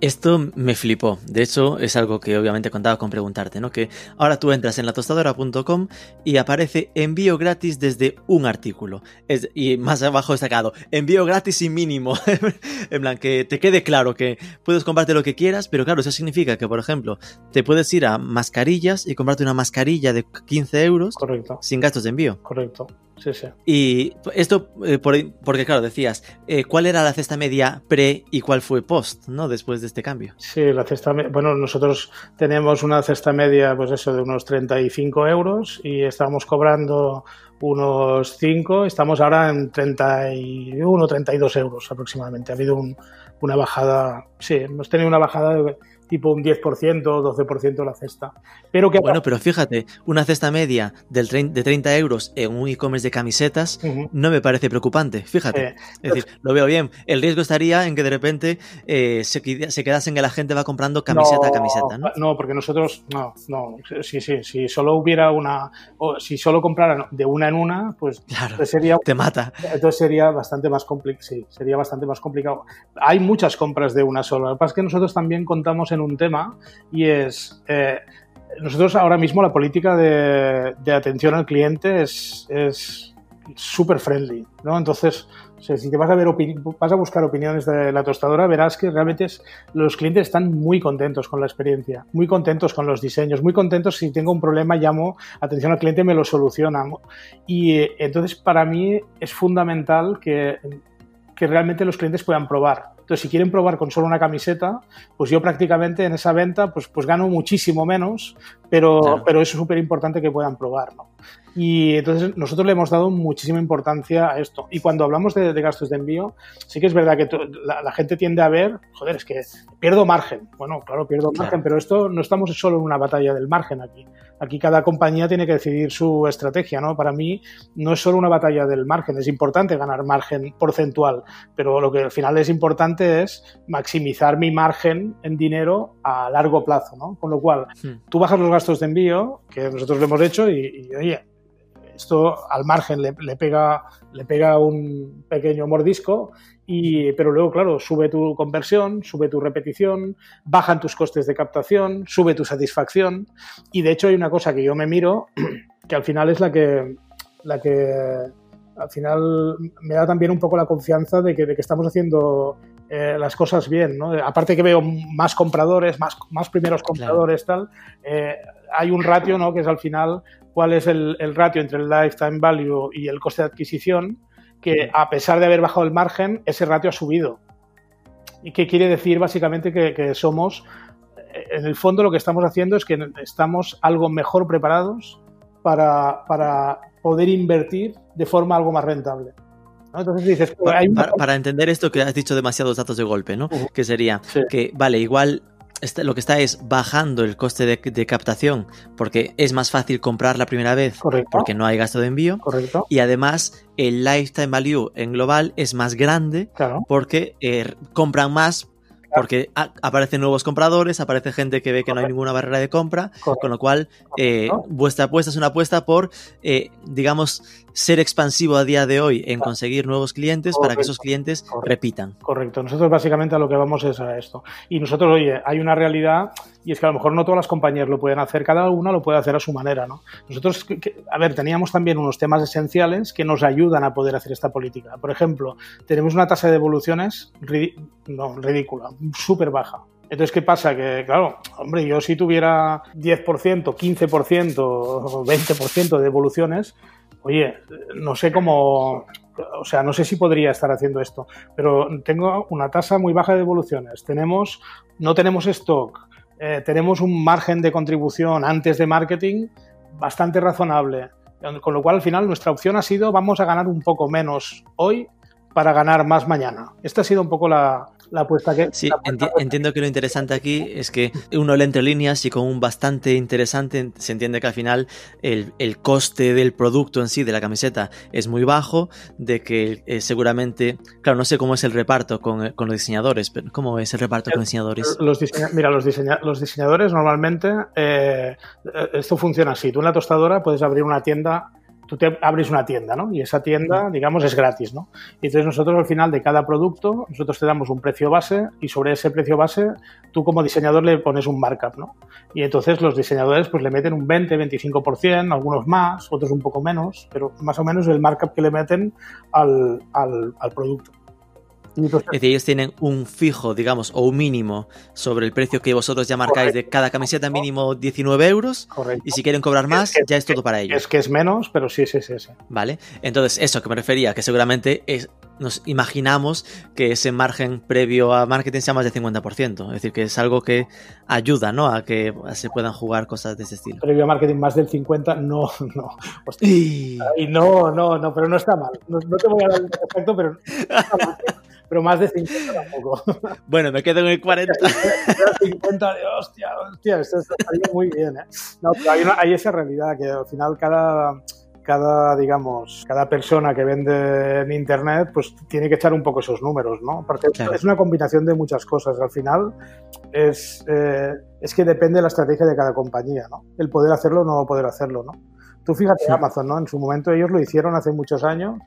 Esto me flipó. De hecho, es algo que obviamente contaba con preguntarte, ¿no? Que ahora tú entras en latostadora.com y aparece envío gratis desde un artículo. Es, y más abajo destacado, envío gratis y mínimo. en plan, que te quede claro que puedes comprarte lo que quieras, pero claro, eso significa que, por ejemplo, te puedes ir a mascarillas y comprarte una mascarilla de 15 euros Correcto. sin gastos de envío. Correcto. Sí, sí. Y esto, eh, por, porque claro, decías, eh, ¿cuál era la cesta media pre y cuál fue post, ¿no? Después de este cambio. Sí, la cesta bueno, nosotros tenemos una cesta media, pues eso, de unos 35 euros y estábamos cobrando unos 5, estamos ahora en 31, 32 euros aproximadamente. Ha habido un, una bajada, sí, hemos tenido una bajada de tipo un 10%, 12% la cesta. Pero que bueno, pero fíjate, una cesta media del de 30 euros en un e-commerce de camisetas uh -huh. no me parece preocupante, fíjate. Eh, es decir, lo veo bien. El riesgo estaría en que de repente eh, se, se quedase en que la gente va comprando camiseta no, a camiseta, ¿no? No, porque nosotros, no, no, sí, sí, si solo hubiera una, o si solo compraran de una en una, pues claro, sería... Te mata. Entonces sería bastante más complicado, sí, sería bastante más complicado. Hay muchas compras de una sola, lo que pasa es que nosotros también contamos en un tema y es, eh, nosotros ahora mismo la política de, atención al cliente es súper friendly, ¿no? Entonces, si te vas a ver vas a buscar opiniones de la tostadora, verás que realmente los clientes están muy contentos con la experiencia, muy contentos con los diseños, muy contentos si tengo un problema, llamo atención al cliente, me lo soluciona. Y eh, entonces para mí es fundamental que, que realmente los clientes puedan probar. Entonces, si quieren probar con solo una camiseta, pues yo prácticamente en esa venta pues, pues gano muchísimo menos, pero, pero es súper importante que puedan probar. ¿no? Y entonces nosotros le hemos dado muchísima importancia a esto. Y cuando hablamos de, gastos de envío, sí que es verdad que la, gente tiende a ver, joder, es que pierdo margen. Bueno, claro, pierdo margen, pero esto no estamos solo en una batalla del margen aquí. Aquí cada compañía tiene que decidir su estrategia, ¿no? Para mí no es solo una batalla del margen, es importante ganar margen porcentual, pero lo que al final es importante es maximizar mi margen en dinero a largo plazo, ¿no? Con lo cual, hmm. tú bajas los gastos de envío, que nosotros lo hemos hecho, y, y oye, esto al margen le, pega, le pega un pequeño mordisco, y, pero luego, claro, sube tu conversión, sube tu repetición, bajan tus costes de captación, sube tu satisfacción. Y de hecho hay una cosa que yo me miro, que al final es la que, la que al final me da también un poco la confianza de que, de que estamos haciendo eh, las cosas bien, ¿no? Aparte que veo más compradores, más, más primeros compradores, tal, eh, hay un ratio, ¿no? Que es al final cuál es el, ratio entre el lifetime value y el coste de adquisición, que a pesar de haber bajado el margen, ese ratio ha subido. ¿Y qué quiere decir básicamente que, somos, eh, en el fondo lo que estamos haciendo es que estamos algo mejor preparados para, poder invertir de forma algo más rentable. Entonces dices, para, entender esto que has dicho demasiados datos de golpe, ¿no? Que sería que, vale, igual lo que está es bajando el coste de, captación porque es más fácil comprar la primera vez porque no hay gasto de envío. Correcto. Y además el lifetime value en global es más grande porque eh, compran más porque aparecen nuevos compradores, aparece gente que ve que no hay ninguna barrera de compra, con lo cual eh, vuestra apuesta es una apuesta por, eh, digamos, ser expansivo a día de hoy en conseguir nuevos clientes para que esos clientes repitan. Correcto, nosotros básicamente a lo que vamos es a esto. Y nosotros, oye, hay una realidad y es que a lo mejor no todas las compañías lo pueden hacer, cada una lo puede hacer a su manera, ¿no? Nosotros, a ver, teníamos también unos temas esenciales que nos ayudan a poder hacer esta política. Por ejemplo, tenemos una tasa de devoluciones ridícula, súper baja. Entonces, ¿qué pasa? Que, claro, hombre, yo si tuviera 10%, 15%, 20% de devoluciones, oye, no sé cómo, o sea, no sé si podría estar haciendo esto, pero tengo una tasa muy baja de devoluciones. Tenemos, no tenemos stock, eh, tenemos un margen de contribución antes de marketing bastante razonable. Con lo cual, al final, nuestra opción ha sido vamos a ganar un poco menos hoy para ganar más mañana. Esta ha sido un poco la, la apuesta que... Sí, entiendo que lo interesante aquí es que uno lee entre líneas y con un bastante interesante se entiende que al final el, coste del producto en sí, de la camiseta, es muy bajo, de que eh, seguramente, claro, no sé cómo es el reparto con, los diseñadores, pero ¿cómo es el reparto con diseñadores? Los mira, los, los diseñadores normalmente, eh, esto funciona así, tú en la tostadora puedes abrir una tienda tú te abres una tienda, ¿no? Y esa tienda, digamos, es gratis, ¿no? Y entonces nosotros al final de cada producto, nosotros te damos un precio base y sobre ese precio base tú como diseñador le pones un markup, ¿no? Y entonces los diseñadores pues le meten un 20, 25%, algunos más, otros un poco menos, pero más o menos el markup que le meten al, al, al producto. Es decir, ellos tienen un fijo, digamos, o un mínimo sobre el precio que vosotros ya marcáis de cada camiseta mínimo 19 euros. Correcto. Y si quieren cobrar más, ya es todo para ellos. Es que es menos, pero sí, sí, sí, sí. Vale. Entonces, eso que me refería, que seguramente es, nos imaginamos que ese margen previo a marketing sea más del 50%. Es decir, que es algo que ayuda, ¿no? A que se puedan jugar cosas de ese estilo. Previo a marketing más del 50%, no, no. y... no, no, no, pero no está mal. No, te voy a dar el efecto, pero pero más de 50 tampoco. Bueno, me quedo en el 40. 50 de hostia, hostia, eso estaría muy bien. ¿eh? No, pero hay, hay, esa realidad que al final cada, cada, digamos, cada persona que vende en Internet, pues tiene que echar un poco esos números, ¿no? Porque es una combinación de muchas cosas. Al final es, eh, es que depende de la estrategia de cada compañía, ¿no? El poder hacerlo o no poder hacerlo, ¿no? Tú fíjate Amazon, ¿no? En su momento ellos lo hicieron hace muchos años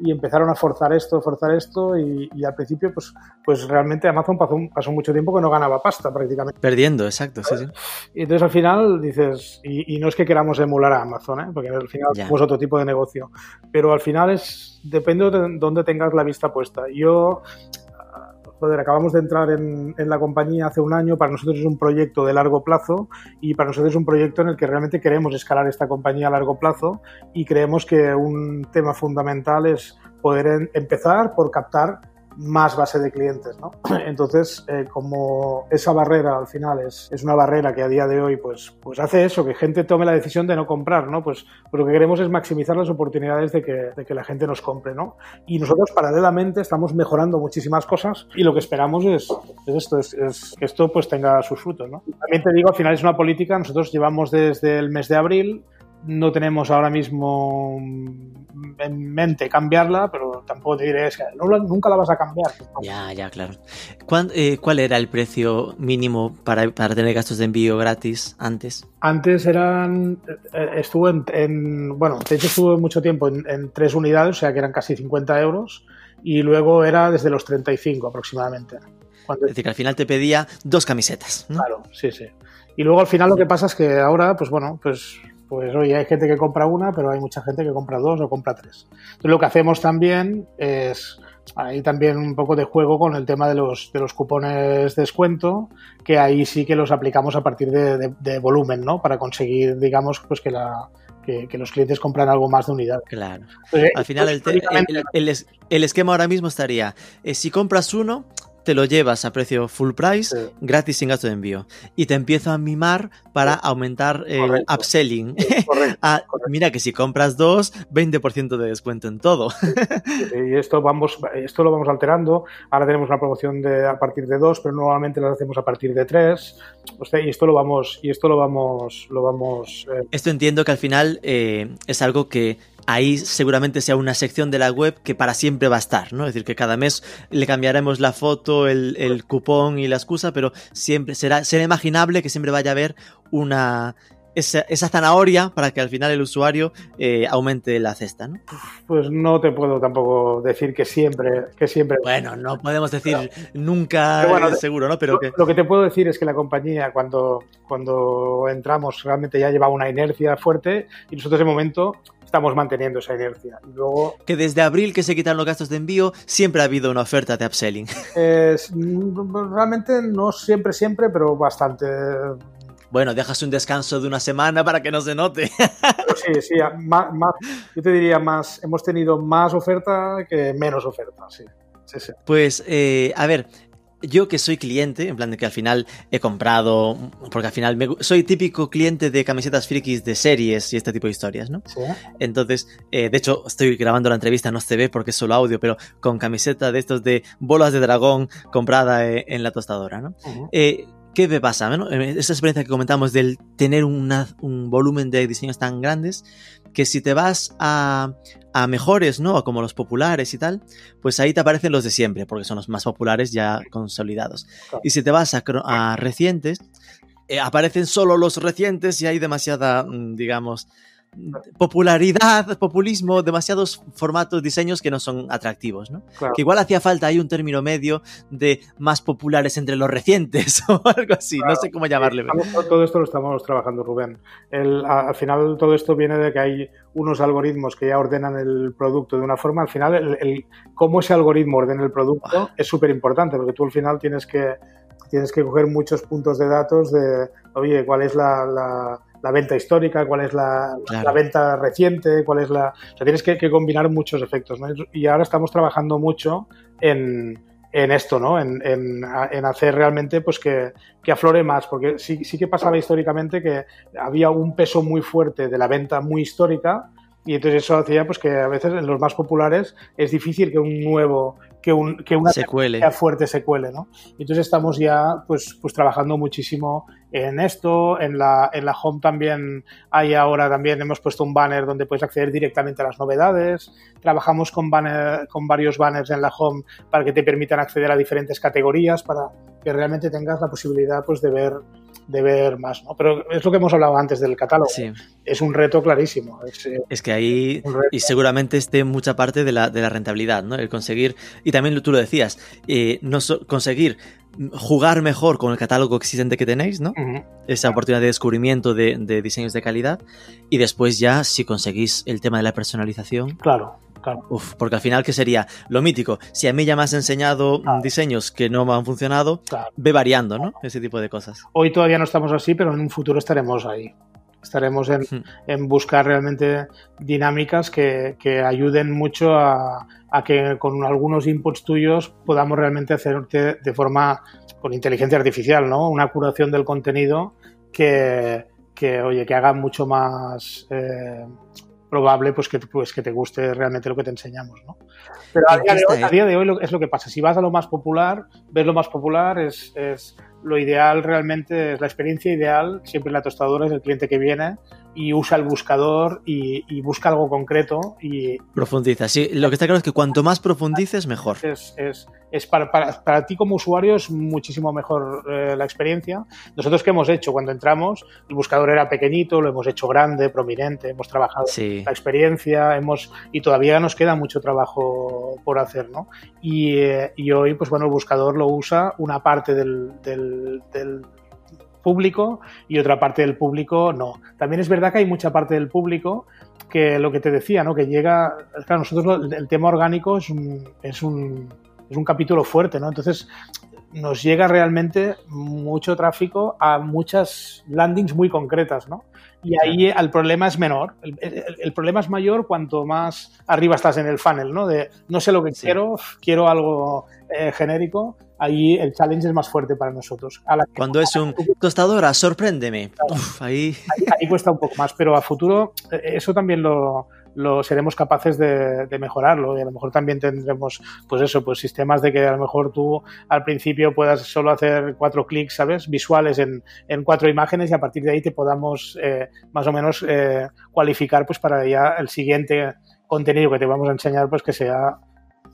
y empezaron a forzar esto, forzar esto y, al principio pues, pues realmente Amazon pasó, pasó, mucho tiempo que no ganaba pasta prácticamente. Perdiendo, exacto, sí, sí. Y entonces al final dices, y, no es que queramos emular a Amazon, ¿eh? porque al final es otro tipo de negocio, pero al final es, depende de dónde tengas la vista puesta. Yo acabamos de entrar en, la compañía hace un año, para nosotros es un proyecto de largo plazo y para nosotros es un proyecto en el que realmente queremos escalar esta compañía a largo plazo y creemos que un tema fundamental es poder empezar por captar más base de clientes, ¿no? Entonces, eh, como esa barrera al final es, es, una barrera que a día de hoy pues, pues hace eso, que gente tome la decisión de no comprar, ¿no? Pues, pues lo que queremos es maximizar las oportunidades de que, de que, la gente nos compre, ¿no? Y nosotros paralelamente estamos mejorando muchísimas cosas y lo que esperamos es, es esto, es, es, que esto pues tenga sus frutos, ¿no? También te digo, al final es una política, nosotros llevamos desde el mes de abril no tenemos ahora mismo en mente cambiarla, pero tampoco te diré que nunca la vas a cambiar. Ya, ya, claro. Eh, ¿Cuál, era el precio mínimo para, tener gastos de envío gratis antes? Antes eran, eh, estuvo en, bueno, de hecho estuvo mucho tiempo en, tres unidades, o sea que eran casi 50 euros, y luego era desde los 35 aproximadamente. es decir, que al final te pedía dos camisetas. Claro, sí, sí. Y luego al final lo que pasa es que ahora, pues bueno, pues pues oye, hay gente que compra una, pero hay mucha gente que compra dos o compra tres. Entonces lo que hacemos también es ahí también un poco de juego con el tema de los, de los cupones de descuento, que ahí sí que los aplicamos a partir de, volumen, ¿no? Para conseguir, digamos, pues que la, que, los clientes compran algo más de unidad. Claro. Al final, el, el, esquema ahora mismo estaría, eh, si compras uno, te lo llevas a precio full price, gratis sin gasto de envío. Y te empiezo a mimar para aumentar el upselling. Ah, mira que si compras dos, 20% de descuento en todo. y esto, vamos, esto lo vamos alterando. Ahora tenemos una promoción de, a partir de dos, pero normalmente las hacemos a partir de tres. y esto lo vamos, y esto lo vamos, lo vamos. Eh, esto entiendo que al final eh, es algo que ahí seguramente sea una sección de la web que para siempre va a estar, ¿no? Es decir, que cada mes le cambiaremos la foto, el, cupón y la excusa, pero siempre será, será imaginable que siempre vaya a haber una, esa, zanahoria para que al final el usuario eh, aumente la cesta, ¿no? Pues no te puedo tampoco decir que siempre, que siempre. Bueno, no podemos decir nunca seguro, ¿no? Pero lo, lo, que te puedo decir es que la compañía cuando, cuando entramos realmente ya lleva una inercia fuerte y nosotros de momento estamos manteniendo esa inercia. luego, que desde abril que se quitan los gastos de envío, siempre ha habido una oferta de upselling. realmente no siempre, siempre, pero bastante. Bueno, dejas un descanso de una semana para que no se note. sí, sí, más, yo te diría más, hemos tenido más oferta que menos oferta, sí. Sí, sí. Pues, eh, a ver, yo que soy cliente, en plan de que al final he comprado, porque al final soy típico cliente de camisetas frikis de series y este tipo de historias, ¿no? Sí. Entonces, eh, de hecho, estoy grabando la entrevista, no se ve porque es solo audio, pero con camiseta de estos de bolas de dragón comprada eh, en la tostadora, ¿no? eh, ¿Qué me pasa? Esa experiencia que comentamos del tener un volumen de diseños tan grandes, que si te vas a, a mejores, ¿no? Como los populares y tal, pues ahí te aparecen los de siempre, porque son los más populares ya consolidados. Y si te vas a, recientes, eh, aparecen solo los recientes y hay demasiada, mm, digamos, popularidad, populismo, demasiados formatos, diseños que no son atractivos, ¿no? Que igual hacía falta ahí un término medio de más populares entre los recientes o algo así, no sé cómo llamarle. todo esto lo estamos trabajando, Rubén. al final todo esto viene de que hay unos algoritmos que ya ordenan el producto de una forma. Al final, el, cómo ese algoritmo ordena el producto es súper importante porque tú al final tienes que, tienes que coger muchos puntos de datos de, oye, cuál es la la venta histórica, cuál es la, venta reciente, cuál es la... O sea, tienes que, combinar muchos efectos, ¿no? Y ahora estamos trabajando mucho en, en esto, ¿no? En, en, en, hacer realmente pues que, que, aflore más, porque sí, sí que pasaba históricamente que había un peso muy fuerte de la venta muy histórica y entonces eso hacía pues que a veces en los más populares es difícil que un nuevo que, un, que una secuele. fuerte se cuele, ¿no? entonces estamos ya pues, pues trabajando muchísimo en esto, en la, en la home también hay ahora también hemos puesto un banner donde puedes acceder directamente a las novedades, trabajamos con, banner, con varios banners en la home para que te permitan acceder a diferentes categorías para que realmente tengas la posibilidad pues de ver de ver más, ¿no? Pero es lo que hemos hablado antes del catálogo. Sí. Es un reto clarísimo. Es, eh, Es que ahí, y seguramente esté mucha parte de la, de la rentabilidad, ¿no? El conseguir, y también tú lo decías, eh, no so- conseguir jugar mejor con el catálogo existente que tenéis, ¿no? Esa oportunidad de descubrimiento de, de diseños de calidad, y después ya, si conseguís el tema de la personalización, claro, claro. Uf, porque al final, ¿qué sería? Lo mítico, si a mí ya me has enseñado Ah. diseños que no me han funcionado, claro. ve variando, ¿no? Ese tipo de cosas. Hoy todavía no estamos así, pero en un futuro estaremos ahí. Estaremos en, en buscar realmente dinámicas que, que ayuden mucho a, a que con algunos inputs tuyos podamos realmente hacerte de forma con inteligencia artificial, ¿no? Una curación del contenido que, que oye, que haga mucho más eh, probable pues que, pues que te guste realmente lo que te enseñamos, ¿no? Pero a ¿En día de hoy, a día de hoy lo- es lo que pasa. Si vas a lo más popular, ves lo más popular, es, es lo ideal realmente, es la experiencia ideal, siempre en la tostadora es el cliente que viene y usa el buscador y, y busca algo concreto y Profundiza. Sí, lo que está claro es que cuanto más profundices, mejor. es, es, es para, para, para ti como usuario es muchísimo mejor eh, la experiencia. Nosotros qué hemos hecho cuando entramos, el buscador era pequeñito, lo hemos hecho grande, prominente, hemos trabajado Sí. la experiencia, hemos y todavía nos queda mucho trabajo por hacer, ¿no? Y, eh, y hoy, pues bueno, el buscador lo usa una parte del, del, del público y otra parte del público no. También es verdad que hay mucha parte del público que lo que te decía, ¿no? Que llega, claro, nosotros el tema orgánico es un, es un, es un capítulo fuerte, ¿no? Entonces nos llega realmente mucho tráfico a muchas landings muy concretas, ¿no? Y ahí el problema es menor. El, el- el problema es mayor cuanto más arriba estás en el funnel, ¿no? De no sé lo que Sí. quiero, quiero algo eh, genérico. Ahí el challenge es más fuerte para nosotros. A la que- Cuando es un tostadora, sorpréndeme. Uf, ahí. ahí, ahí cuesta un poco más, pero a futuro eh, eso también lo, lo seremos capaces de, mejorarlo y a lo mejor también tendremos, pues eso, pues sistemas de que a lo mejor tú al principio puedas solo hacer cuatro clics, ¿sabes? Visuales en, en cuatro imágenes y a partir de ahí te podamos eh, más o menos eh, cualificar pues para ya el siguiente contenido que te vamos a enseñar pues que sea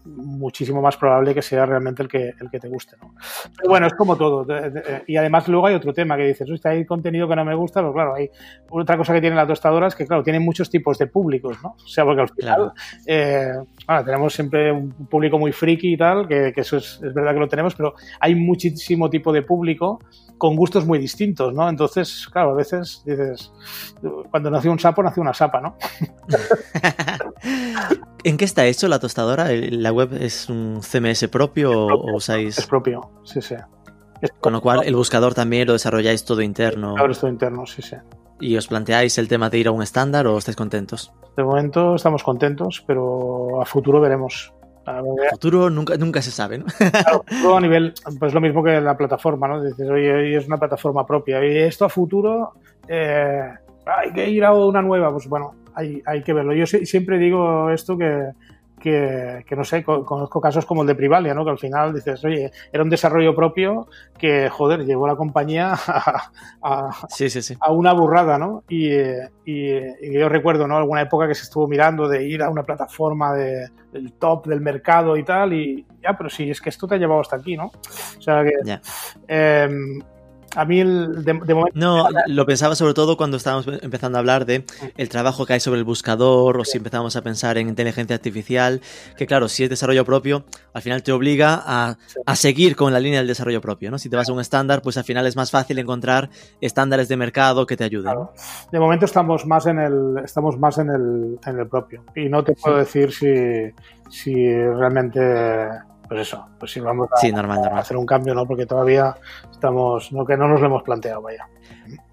muchísimo más probable que sea realmente el que, el que te guste. ¿no? Pero bueno, es como todo. De- Y además luego hay otro tema que dices, "Hostia, hay contenido que no me gusta, pero claro, hay otra cosa que tiene la tostadora es que, claro, tienen muchos tipos de públicos, ¿no? O sea, porque al final Claro. eh, bueno, tenemos siempre un público muy friki y tal, que, que eso es, es verdad que lo tenemos, pero hay muchísimo tipo de público con gustos muy distintos, ¿no? Entonces, claro, a veces dices, cuando nació un sapo, nació una sapa, ¿no? ¿En qué está hecho la tostadora? ¿El- ¿La web es un CMS propio o, o Es usáis.? propio, sí, sí. Es Con lo cual, el buscador también lo desarrolláis todo interno. Ahora esto interno, sí, sí. ¿Y os planteáis el tema de ir a un estándar o estáis contentos? De momento estamos contentos, pero a futuro veremos. A Futuro nunca, nunca se sabe, ¿no? Claro, todo a nivel, pues lo mismo que la plataforma, ¿no? Dices, oye, hoy es una plataforma propia. Y esto a futuro, eh, hay que ir a una nueva. Pues bueno, hay, hay que verlo. Yo si- siempre digo esto que, que, que no sé, co- conozco casos como el de Privalia, ¿no? Que al final dices, oye, era un desarrollo propio que, joder, llevó a la compañía a, a- Sí, sí, sí. a una burrada, ¿no? Y, y, y yo recuerdo, ¿no? Alguna época que se estuvo mirando de ir a una plataforma de, del top del mercado y tal, y ya, pero sí, es que esto te ha llevado hasta aquí, ¿no? O sea que eh, a mí el, de, de momento No, lo pensaba sobre todo cuando estábamos empezando a hablar de el trabajo que hay sobre el buscador o si empezamos a pensar en inteligencia artificial, que claro, si es desarrollo propio, al final te obliga a, a seguir con la línea del desarrollo propio, ¿no? Si te vas a un estándar, pues al final es más fácil encontrar estándares de mercado que te ayuden. de momento estamos más en el estamos más en el, en el propio y no te puedo decir si, si realmente pues eso pues si vamos a, Sí, normal, a normal. hacer un cambio no porque todavía estamos no que no nos lo hemos planteado vaya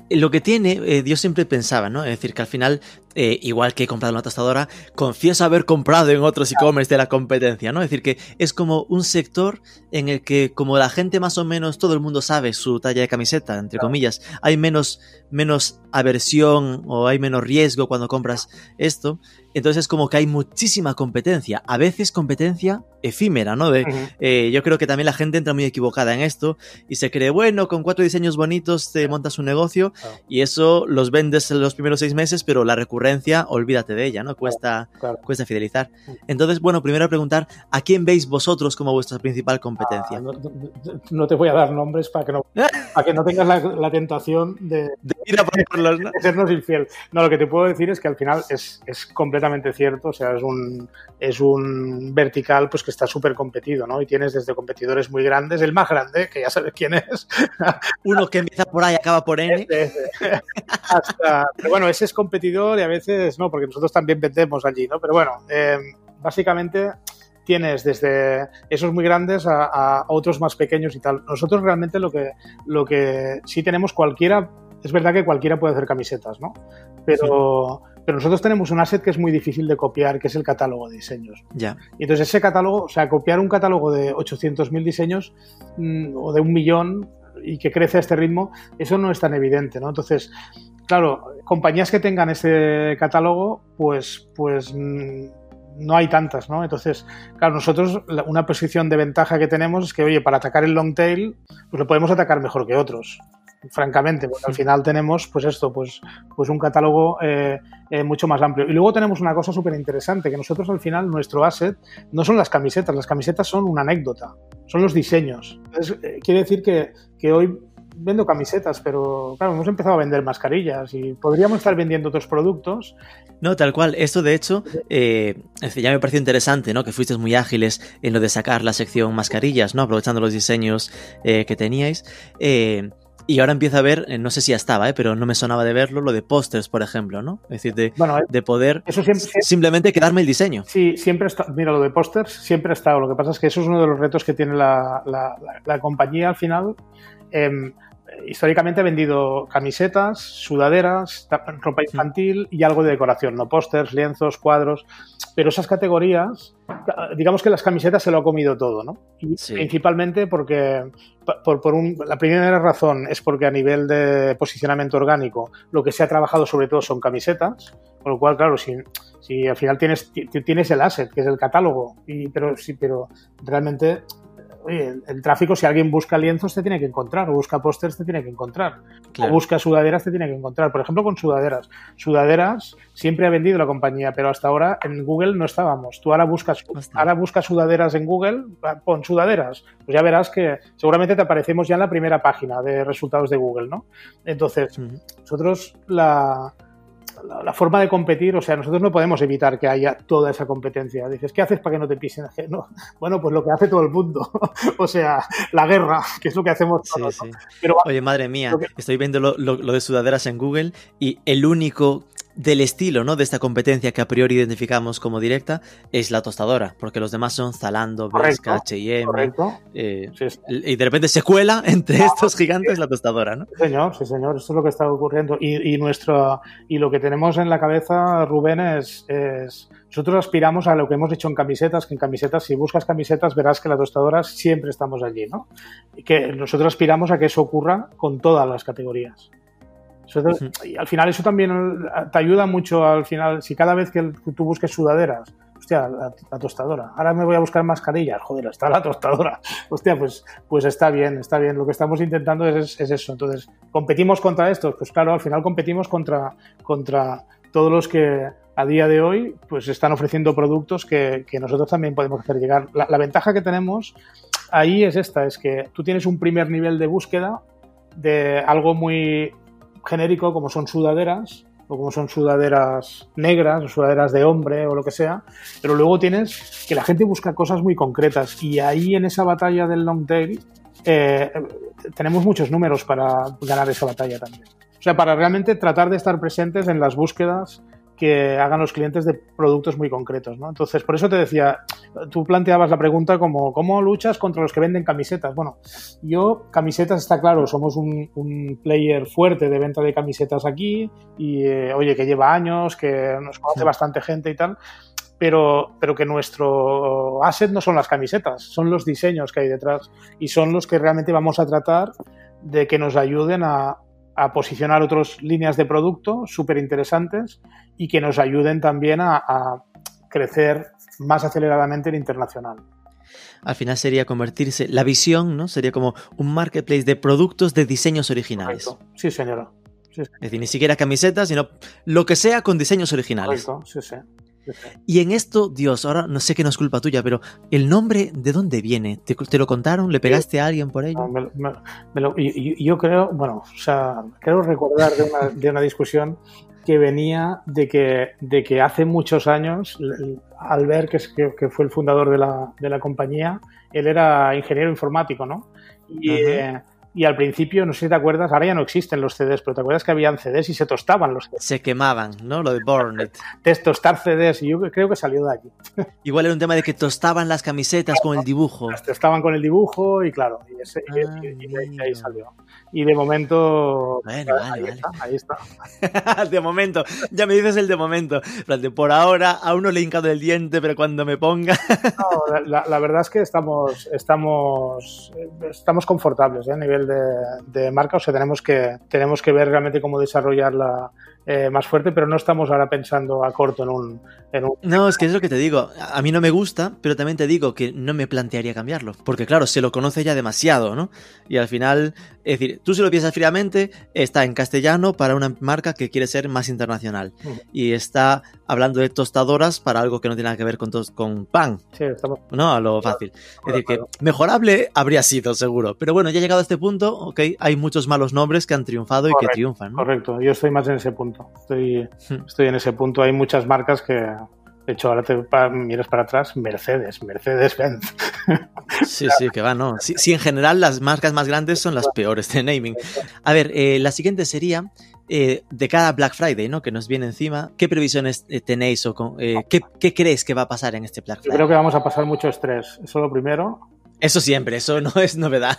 Lo que tiene, eh, yo siempre pensaba, ¿no? Es decir, que al final, eh, igual que he comprado una tostadora, confieso haber comprado en otros e-commerce de la competencia, ¿no? Es decir, que es como un sector en el que, como la gente más o menos, todo el mundo sabe su talla de camiseta, entre comillas, hay menos, menos aversión o hay menos riesgo cuando compras esto. Entonces, es como que hay muchísima competencia, a veces competencia efímera, ¿no? De, eh, yo creo que también la gente entra muy equivocada en esto y se cree, bueno, con cuatro diseños bonitos te montas un negocio y eso los vendes en los primeros seis meses, pero la recurrencia recurrencia, olvídate de ella, ¿no? Cuesta, claro. cuesta fidelizar. Entonces, bueno, primero preguntar, ¿a quién veis vosotros como vuestra principal competencia? Ah, no, no- te voy a dar nombres para que no, para que no tengas la, la tentación de, De ir a ponerlos, ¿no? de sernos infiel. No, lo que te puedo decir es que al final es, es completamente cierto, o sea, es un, es un vertical pues que está súper competido, ¿no? Y tienes desde competidores muy grandes, el más grande, que ya sabes quién es, Uno que empieza por A y acaba por N. Ese. hasta, pero bueno, ese es competidor y a veces no, porque nosotros también vendemos allí, ¿no? Pero bueno, eh, básicamente tienes desde esos muy grandes a, a otros más pequeños y tal. Nosotros realmente lo que, lo que sí tenemos cualquiera, es verdad que cualquiera puede hacer camisetas, ¿no? Pero, pero nosotros tenemos un asset que es muy difícil de copiar, que es el catálogo de diseños. Ya. Y entonces ese catálogo, o sea, copiar un catálogo de 800.000 diseños mm, o de un millón y que crece a este ritmo, eso no es tan evidente, ¿no? Entonces, claro, compañías que tengan ese catálogo, pues, pues mm, no hay tantas, ¿no? Entonces, claro, nosotros una posición de ventaja que tenemos es que, oye, para atacar el long tail, pues lo podemos atacar mejor que otros. Francamente, porque al final tenemos, pues esto, pues, pues un catálogo eh, eh, mucho más amplio. Y luego tenemos una cosa súper interesante, que nosotros al final, nuestro asset no son las camisetas, las camisetas son una anécdota, son los diseños. Entonces, eh, quiere decir que, que hoy vendo camisetas, pero claro, hemos empezado a vender mascarillas y podríamos estar vendiendo otros productos. No, tal cual. Esto, de hecho, eh, ya me pareció interesante, ¿no? Que fuisteis muy ágiles en lo de sacar la sección mascarillas, ¿no? Aprovechando los diseños eh, que teníais. Eh, y ahora empiezo a ver, eh, no sé si ya estaba, ¿eh? pero no me sonaba de verlo, lo de pósters, por ejemplo, ¿no? Es decir, de, Bueno, eh, de poder eso siempre- simplemente quedarme el diseño. Sí, siempre está. Mira, lo de pósters siempre ha estado. Lo que pasa es que eso es uno de los retos que tiene la, la- la- la compañía al final. Em, históricamente ha vendido camisetas, sudaderas, ropa infantil y algo de decoración, no pósters, lienzos, cuadros. Pero esas categorías, digamos que las camisetas se lo ha comido todo, ¿no? Y Sí. principalmente porque, por, por un- la primera razón es porque a nivel de posicionamiento orgánico lo que se ha trabajado sobre todo son camisetas, con lo cual, claro, si, si al final tienes, ti- tienes el asset, que es el catálogo, y, pero, sí, pero realmente, oye, el, el tráfico, si alguien busca lienzos, te tiene que encontrar, o busca pósters, te tiene que encontrar, Claro. o busca sudaderas, te tiene que encontrar. Por ejemplo, con sudaderas. Sudaderas siempre ha vendido la compañía, pero hasta ahora en Google no estábamos. Tú ahora buscas, ahora buscas sudaderas en Google, pon sudaderas, pues ya verás que seguramente te aparecemos ya en la primera página de resultados de Google, ¿no? Entonces, nosotros la, la, la forma de competir, o sea, nosotros no podemos evitar que haya toda esa competencia. Dices, ¿qué haces para que no te pisen? No, bueno, pues lo que hace todo el mundo. o sea, la guerra, que es lo que hacemos todos. sí. ¿no? Pero Oye, madre mía, que- estoy viendo lo, lo- lo de sudaderas en Google y el único del estilo, ¿no? De esta competencia que a priori identificamos como directa es la tostadora, porque los demás son Zalando, Bershka, H&M, correcto. eh, Sí, sí. y de repente se cuela entre estos gigantes la tostadora, ¿no? Sí, señor, sí, señor, esto es lo que está ocurriendo. Y, y nuestro, y lo que tenemos en la cabeza, Rubén, es, es- nosotros aspiramos a lo que hemos hecho en camisetas, que en camisetas, si buscas camisetas, verás que las tostadoras siempre estamos allí, ¿no? Y que nosotros aspiramos a que eso ocurra con todas las categorías. Y al final eso también te ayuda mucho al final, si cada vez que tú busques sudaderas, hostia, la, la tostadora, ahora me voy a buscar mascarillas, joder, está la tostadora, hostia, pues, pues está bien, está bien, lo que estamos intentando es, es eso, entonces, ¿competimos contra estos? Pues claro, al final competimos contra, contra todos los que a día de hoy pues están ofreciendo productos que, que nosotros también podemos hacer llegar. La, la ventaja que tenemos ahí es esta, es que tú tienes un primer nivel de búsqueda de algo muy genérico como son sudaderas o como son sudaderas negras o sudaderas de hombre o lo que sea, pero luego tienes que la gente busca cosas muy concretas y ahí en esa batalla del long tail eh, tenemos muchos números para ganar esa batalla también. O sea, para realmente tratar de estar presentes en las búsquedas que hagan los clientes de productos muy concretos, ¿no? Entonces, por eso te decía, tú planteabas la pregunta como, ¿cómo luchas contra los que venden camisetas? Bueno, yo, camisetas, está claro, somos un, un player fuerte de venta de camisetas aquí y, eh, oye, que lleva años, que nos conoce Sí. bastante gente y tal, pero, pero que nuestro asset no son las camisetas, son los diseños que hay detrás y son los que realmente vamos a tratar de que nos ayuden a, a posicionar otras líneas de producto súper interesantes y que nos ayuden también a, a crecer más aceleradamente en internacional. Al final sería convertirse, la visión, ¿no? Sería como un marketplace de productos de diseños originales. Correcto. Sí, señora. sí, sí. Es decir, ni siquiera camisetas, sino lo que sea con diseños originales. Correcto, sí, sí. Y en esto, Dios, ahora no sé que no es culpa tuya, pero ¿el nombre de dónde viene? ¿Te, te lo contaron? ¿Le pegaste a alguien por ello? No, me lo- me- me lo- y- y- yo creo, bueno, o sea, creo recordar de una, de una discusión que venía de que, de que hace muchos años, Albert, que, es, que, que fue el fundador de la, de la compañía, él era ingeniero informático, ¿no? Y, eh, y al principio, no sé si te acuerdas, ahora ya no existen los CDs, pero te acuerdas que habían CDs y se tostaban los CDs. Se quemaban, ¿no? Lo de Burn It. Test tostar CDs, y yo creo que salió de aquí. Igual era un tema de que tostaban las camisetas con el dibujo. Las testaban con el dibujo y claro, y, ese- y- Ah, y- y de ahí- de salió. Y de momento, Bueno, vale, ahí, vale. Está, ahí está. de momento, ya me dices el de momento. De, por ahora, aún no le he hincado el diente, pero cuando me ponga. No, la, la- la verdad es que estamos, estamos, eh, estamos confortables ¿eh? a nivel de, marca. O sea, tenemos que, tenemos que ver realmente cómo desarrollarla eh, más fuerte, pero no estamos ahora pensando a corto en un. No, es que es lo que te digo. A mí no me gusta, pero también te digo que no me plantearía cambiarlo. Porque claro, se lo conoce ya demasiado, ¿no? Y al final, es decir, tú si lo piensas fríamente, está en castellano para una marca que quiere ser más internacional. Ujú. Y está hablando de tostadoras para algo que no tiene nada que ver con, con pan, sí, estamos, ¿no? A lo fácil. Es decir, que mejorable habría sido, seguro. Pero bueno, ya llegado a este punto, ok, hay muchos malos nombres que han triunfado y que triunfan, ¿no? correcto. Yo estoy más en ese punto. Estoy, Hmm. estoy en ese punto. Hay muchas marcas que. De hecho, ahora te pa- miras para atrás, Mercedes, Mercedes-Benz. Sí, sí, que va, ¿no? Sí, sí, en general las marcas más grandes son las peores de naming. A ver, eh, la siguiente sería eh, de cada Black Friday, ¿no? Que nos viene encima. ¿Qué previsiones eh, tenéis o con- eh, ¿qué, qué crees que va a pasar en este Black Yo Friday? creo que vamos a pasar mucho estrés. Eso es lo primero. Eso siempre, eso no es novedad.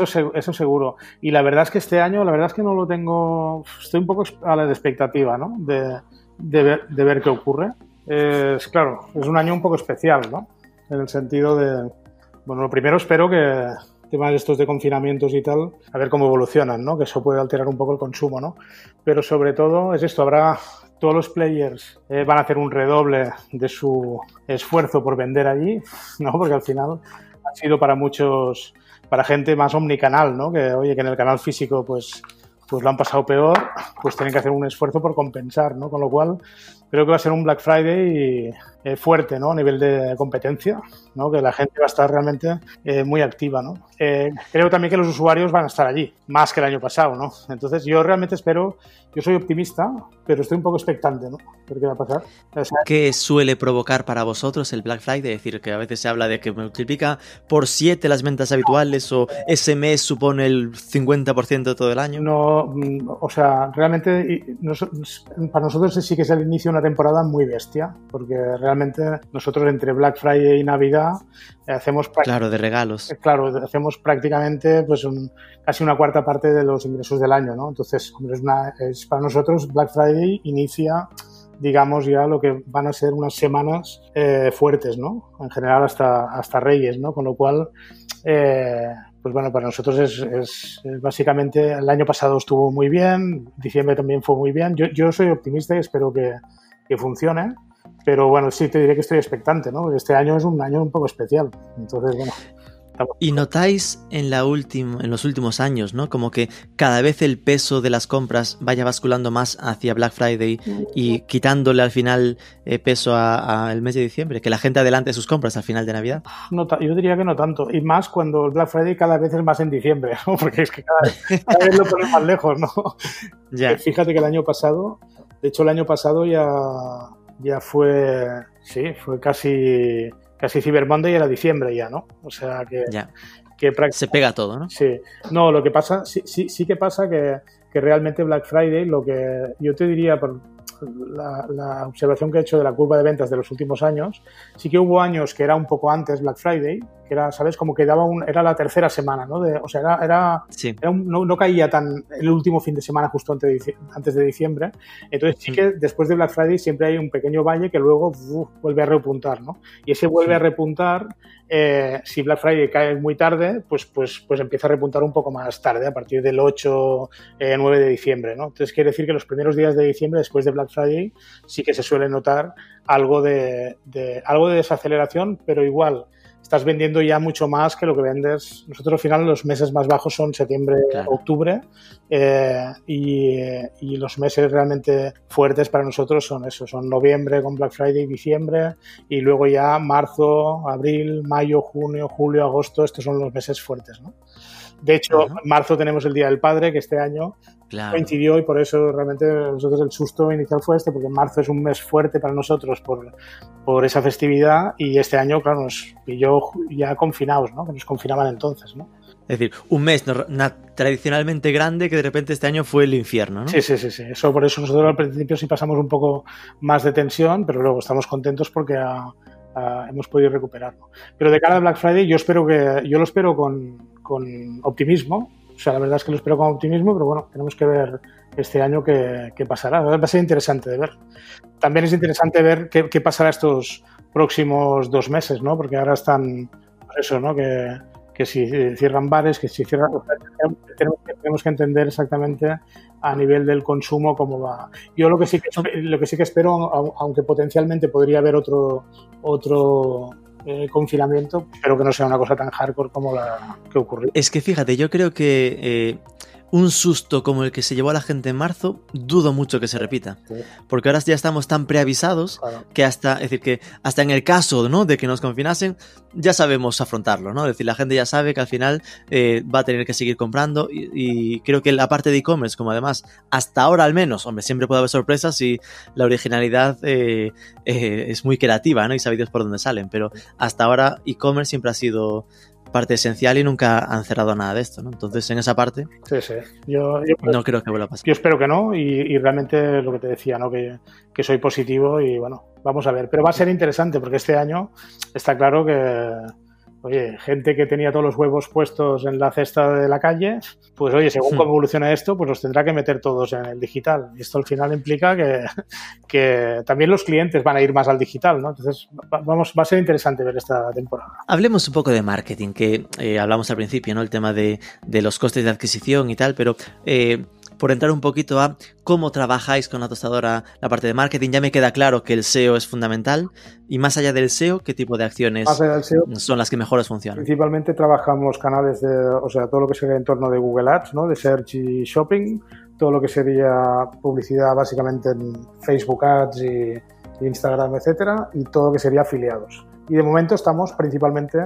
Eso, eso seguro. Y la verdad es que este año, la verdad es que no lo tengo. Estoy un poco a la expectativa, ¿no? De, de ver, de ver qué ocurre. Es claro, es un año un poco especial, ¿no? En el sentido de. Bueno, lo primero espero que temas estos de confinamientos y tal, a ver cómo evolucionan, ¿no? Que eso puede alterar un poco el consumo, ¿no? Pero sobre todo es esto, habrá todos los players eh, van a hacer un redoble de su esfuerzo por vender allí, ¿no? Porque al final ha sido para muchos, para gente más omnicanal, ¿no? Que oye, que en el canal físico pues, pues lo han pasado peor, pues tienen que hacer un esfuerzo por compensar, ¿no? Con lo cual creo que va a ser un Black Friday eh, fuerte, ¿no? A nivel de competencia, ¿no? Que la gente va a estar realmente eh, muy activa, ¿no? Eh, creo también que los usuarios van a estar allí, más que el año pasado, ¿no? Entonces yo realmente espero, yo soy optimista, pero estoy un poco expectante, ¿no? ¿Por qué va a pasar? O sea, ¿Qué suele provocar para vosotros el Black Friday? Es decir, que a veces se habla de que multiplica por 7 las ventas habituales o ese mes supone el 50% de todo el año. no, mm, o sea, realmente para nosotros sí que es el inicio de una temporada muy bestia, porque realmente nosotros entre Black Friday y Navidad eh, hacemos Claro, de regalos. claro, hacemos prácticamente pues un- casi una cuarta parte de los ingresos del año, ¿no? Entonces, es una- es- para nosotros Black Friday inicia digamos ya lo que van a ser unas semanas eh, fuertes, ¿no? En general hasta, hasta Reyes, ¿no? Con lo cual, eh, pues bueno, para nosotros es, es- es básicamente, el año pasado estuvo muy bien, diciembre también fue muy bien. Yo, yo soy optimista y espero que, que funcione. Pero bueno, sí te diré que estoy expectante, ¿no? Porque este año es un año un poco especial. Entonces, bueno, Y notáis en, la última, en los últimos años, ¿no? Como que cada vez el peso de las compras vaya basculando más hacia Black Friday y quitándole al final eh, peso al mes de diciembre, que la gente adelante sus compras al final de Navidad. No yo diría que no tanto. Y más cuando el Black Friday cada vez es más en diciembre, ¿no? Porque es que cada vez, cada vez lo ponen más lejos, ¿no? Ya. Fíjate que el año pasado, de hecho el año pasado ya, ya fue, sí, fue casi, casi Cyber Monday y era diciembre ya, ¿no? O sea que, Ya. que Se pega todo, ¿no? Sí, no, lo que pasa, sí, sí, sí que pasa que, que realmente Black Friday, lo que yo te diría por la, la observación que he hecho de la curva de ventas de los últimos años, sí que hubo años que era un poco antes Black Friday, que era, ¿sabes? Como que daba un, era la tercera semana, ¿no? De- o sea, era, era, Sí. era un- no, no caía tan el último fin de semana justo antes de, antes de diciembre. Entonces sí que después de Black Friday siempre hay un pequeño valle que luego uf, vuelve a repuntar, ¿no? Y ese vuelve a repuntar, eh, si Black Friday cae muy tarde, pues, pues, pues empieza a repuntar un poco más tarde, a partir del 8, eh, 9 de diciembre, ¿no? Entonces quiere decir que los primeros días de diciembre, después de Black Friday, sí que se suele notar algo de, de- algo de desaceleración, pero igual estás vendiendo ya mucho más que lo que vendes. Nosotros al final los meses más bajos son septiembre, Claro. octubre eh, y, y los meses realmente fuertes para nosotros son eso, son noviembre con Black Friday, diciembre y luego ya marzo, abril, mayo, junio, julio, agosto, estos son los meses fuertes. ¿no? De hecho, Ajá. en marzo tenemos el Día del Padre, que este año Claro. coincidió y por eso realmente nosotros el susto inicial fue este, porque marzo es un mes fuerte para nosotros por, por esa festividad y este año, claro, nos pilló ya confinados, ¿no? Que nos confinaban entonces, ¿no? Es decir, un mes nor- na- tradicionalmente grande que de repente este año fue el infierno, ¿no? Sí, sí, sí, sí. Eso por eso nosotros al principio sí pasamos un poco más de tensión, pero luego estamos contentos porque ah, ah, hemos podido recuperarlo. Pero de cara a Black Friday yo espero que yo lo espero con, con optimismo. O sea, la verdad es que lo espero con optimismo, pero bueno, tenemos que ver este año qué, qué pasará. Va a ser interesante de ver. También es interesante ver qué, qué pasará estos próximos dos meses, ¿no? Porque ahora están, pues eso, ¿no? Que, que si cierran bares, que si cierran... Tenemos que, tenemos que entender exactamente a nivel del consumo cómo va. Yo lo que sí que, lo que, sí que espero, au- aunque potencialmente podría haber otro, otro eh, confinamiento, pero que no sea una cosa tan hardcore como la que ocurrió. Es que fíjate, yo creo que eh, un susto como el que se llevó a la gente en marzo, dudo mucho que se repita. Sí. Porque ahora ya estamos tan preavisados Claro. que hasta, es decir, que hasta en el caso ¿no? de que nos confinasen, ya sabemos afrontarlo, ¿no? Es decir, la gente ya sabe que al final eh, va a tener que seguir comprando y, y creo que la parte de e-commerce, como además, hasta ahora al menos, hombre, siempre puede haber sorpresas y la originalidad eh, eh, es muy creativa, ¿no? Y sabidos por dónde salen, pero hasta ahora e-commerce siempre ha sido parte esencial y nunca han cerrado nada de esto, ¿no? Entonces, en esa parte, Sí, sí. Yo, yo, no creo que vuelva a pasar. yo espero que no y, y realmente lo que te decía, ¿no? Que, que soy positivo y bueno, vamos a ver. Pero va a ser interesante porque este año está claro que, oye, gente que tenía todos los huevos puestos en la cesta de la calle, pues oye, según Hmm. cómo evolucione esto, pues los tendrá que meter todos en el digital. Y esto al final implica que, que también los clientes van a ir más al digital, ¿no? Entonces, va- vamos, va a ser interesante ver esta temporada. Hablemos un poco de marketing, que eh, hablamos al principio, ¿no? El tema de, de los costes de adquisición y tal, pero eh, por entrar un poquito a cómo trabajáis con la tostadora la parte de marketing, ya me queda claro que el SEO es fundamental. Y más allá del SEO, ¿qué tipo de acciones SEO, son las que mejores funcionan? Principalmente trabajamos canales de, o sea, todo lo que sería en torno de Google Ads, ¿no? De Search y Shopping, todo lo que sería publicidad básicamente en Facebook Ads y Instagram, etcétera, y todo lo que sería afiliados. Y de momento estamos principalmente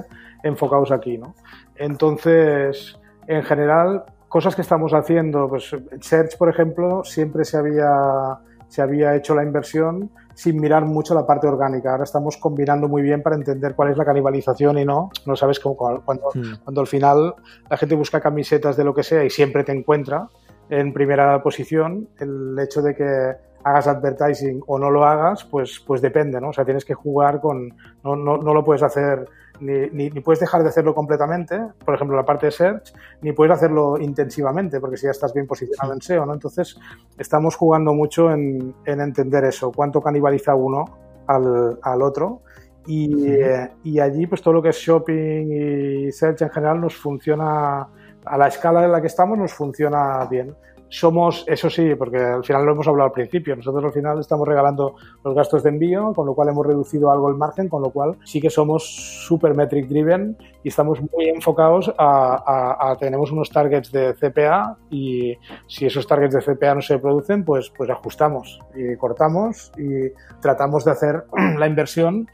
enfocados aquí, ¿no? Entonces, en general, cosas que estamos haciendo, pues Search, por ejemplo, siempre se había, se había hecho la inversión sin mirar mucho la parte orgánica. Ahora estamos combinando muy bien para entender cuál es la canibalización y no. No sabes cómo, cuando, Hmm. cuando al final la gente busca camisetas de lo que sea y siempre te encuentra en primera posición, el hecho de que hagas advertising o no lo hagas, pues, pues depende, ¿no? O sea, tienes que jugar con... No, no, no lo puedes hacer, ni, ni, ni, puedes dejar de hacerlo completamente, por ejemplo, la parte de search, ni puedes hacerlo intensivamente, porque si ya estás bien posicionado en SEO, ¿no? Entonces, estamos jugando mucho en, en entender eso, cuánto canibaliza uno al, al otro. Y, sí. eh, y, allí, pues todo lo que es shopping y search en general nos funciona, a la escala en la que estamos, nos funciona bien somos, eso sí, porque al final lo hemos hablado al principio, nosotros al final estamos regalando los gastos de envío, con lo cual hemos reducido algo el margen, con lo cual sí que somos super metric driven y estamos muy enfocados a, a, a tenemos unos targets de CPA y si esos targets de CPA no se producen, pues, pues ajustamos y cortamos y tratamos de hacer la inversión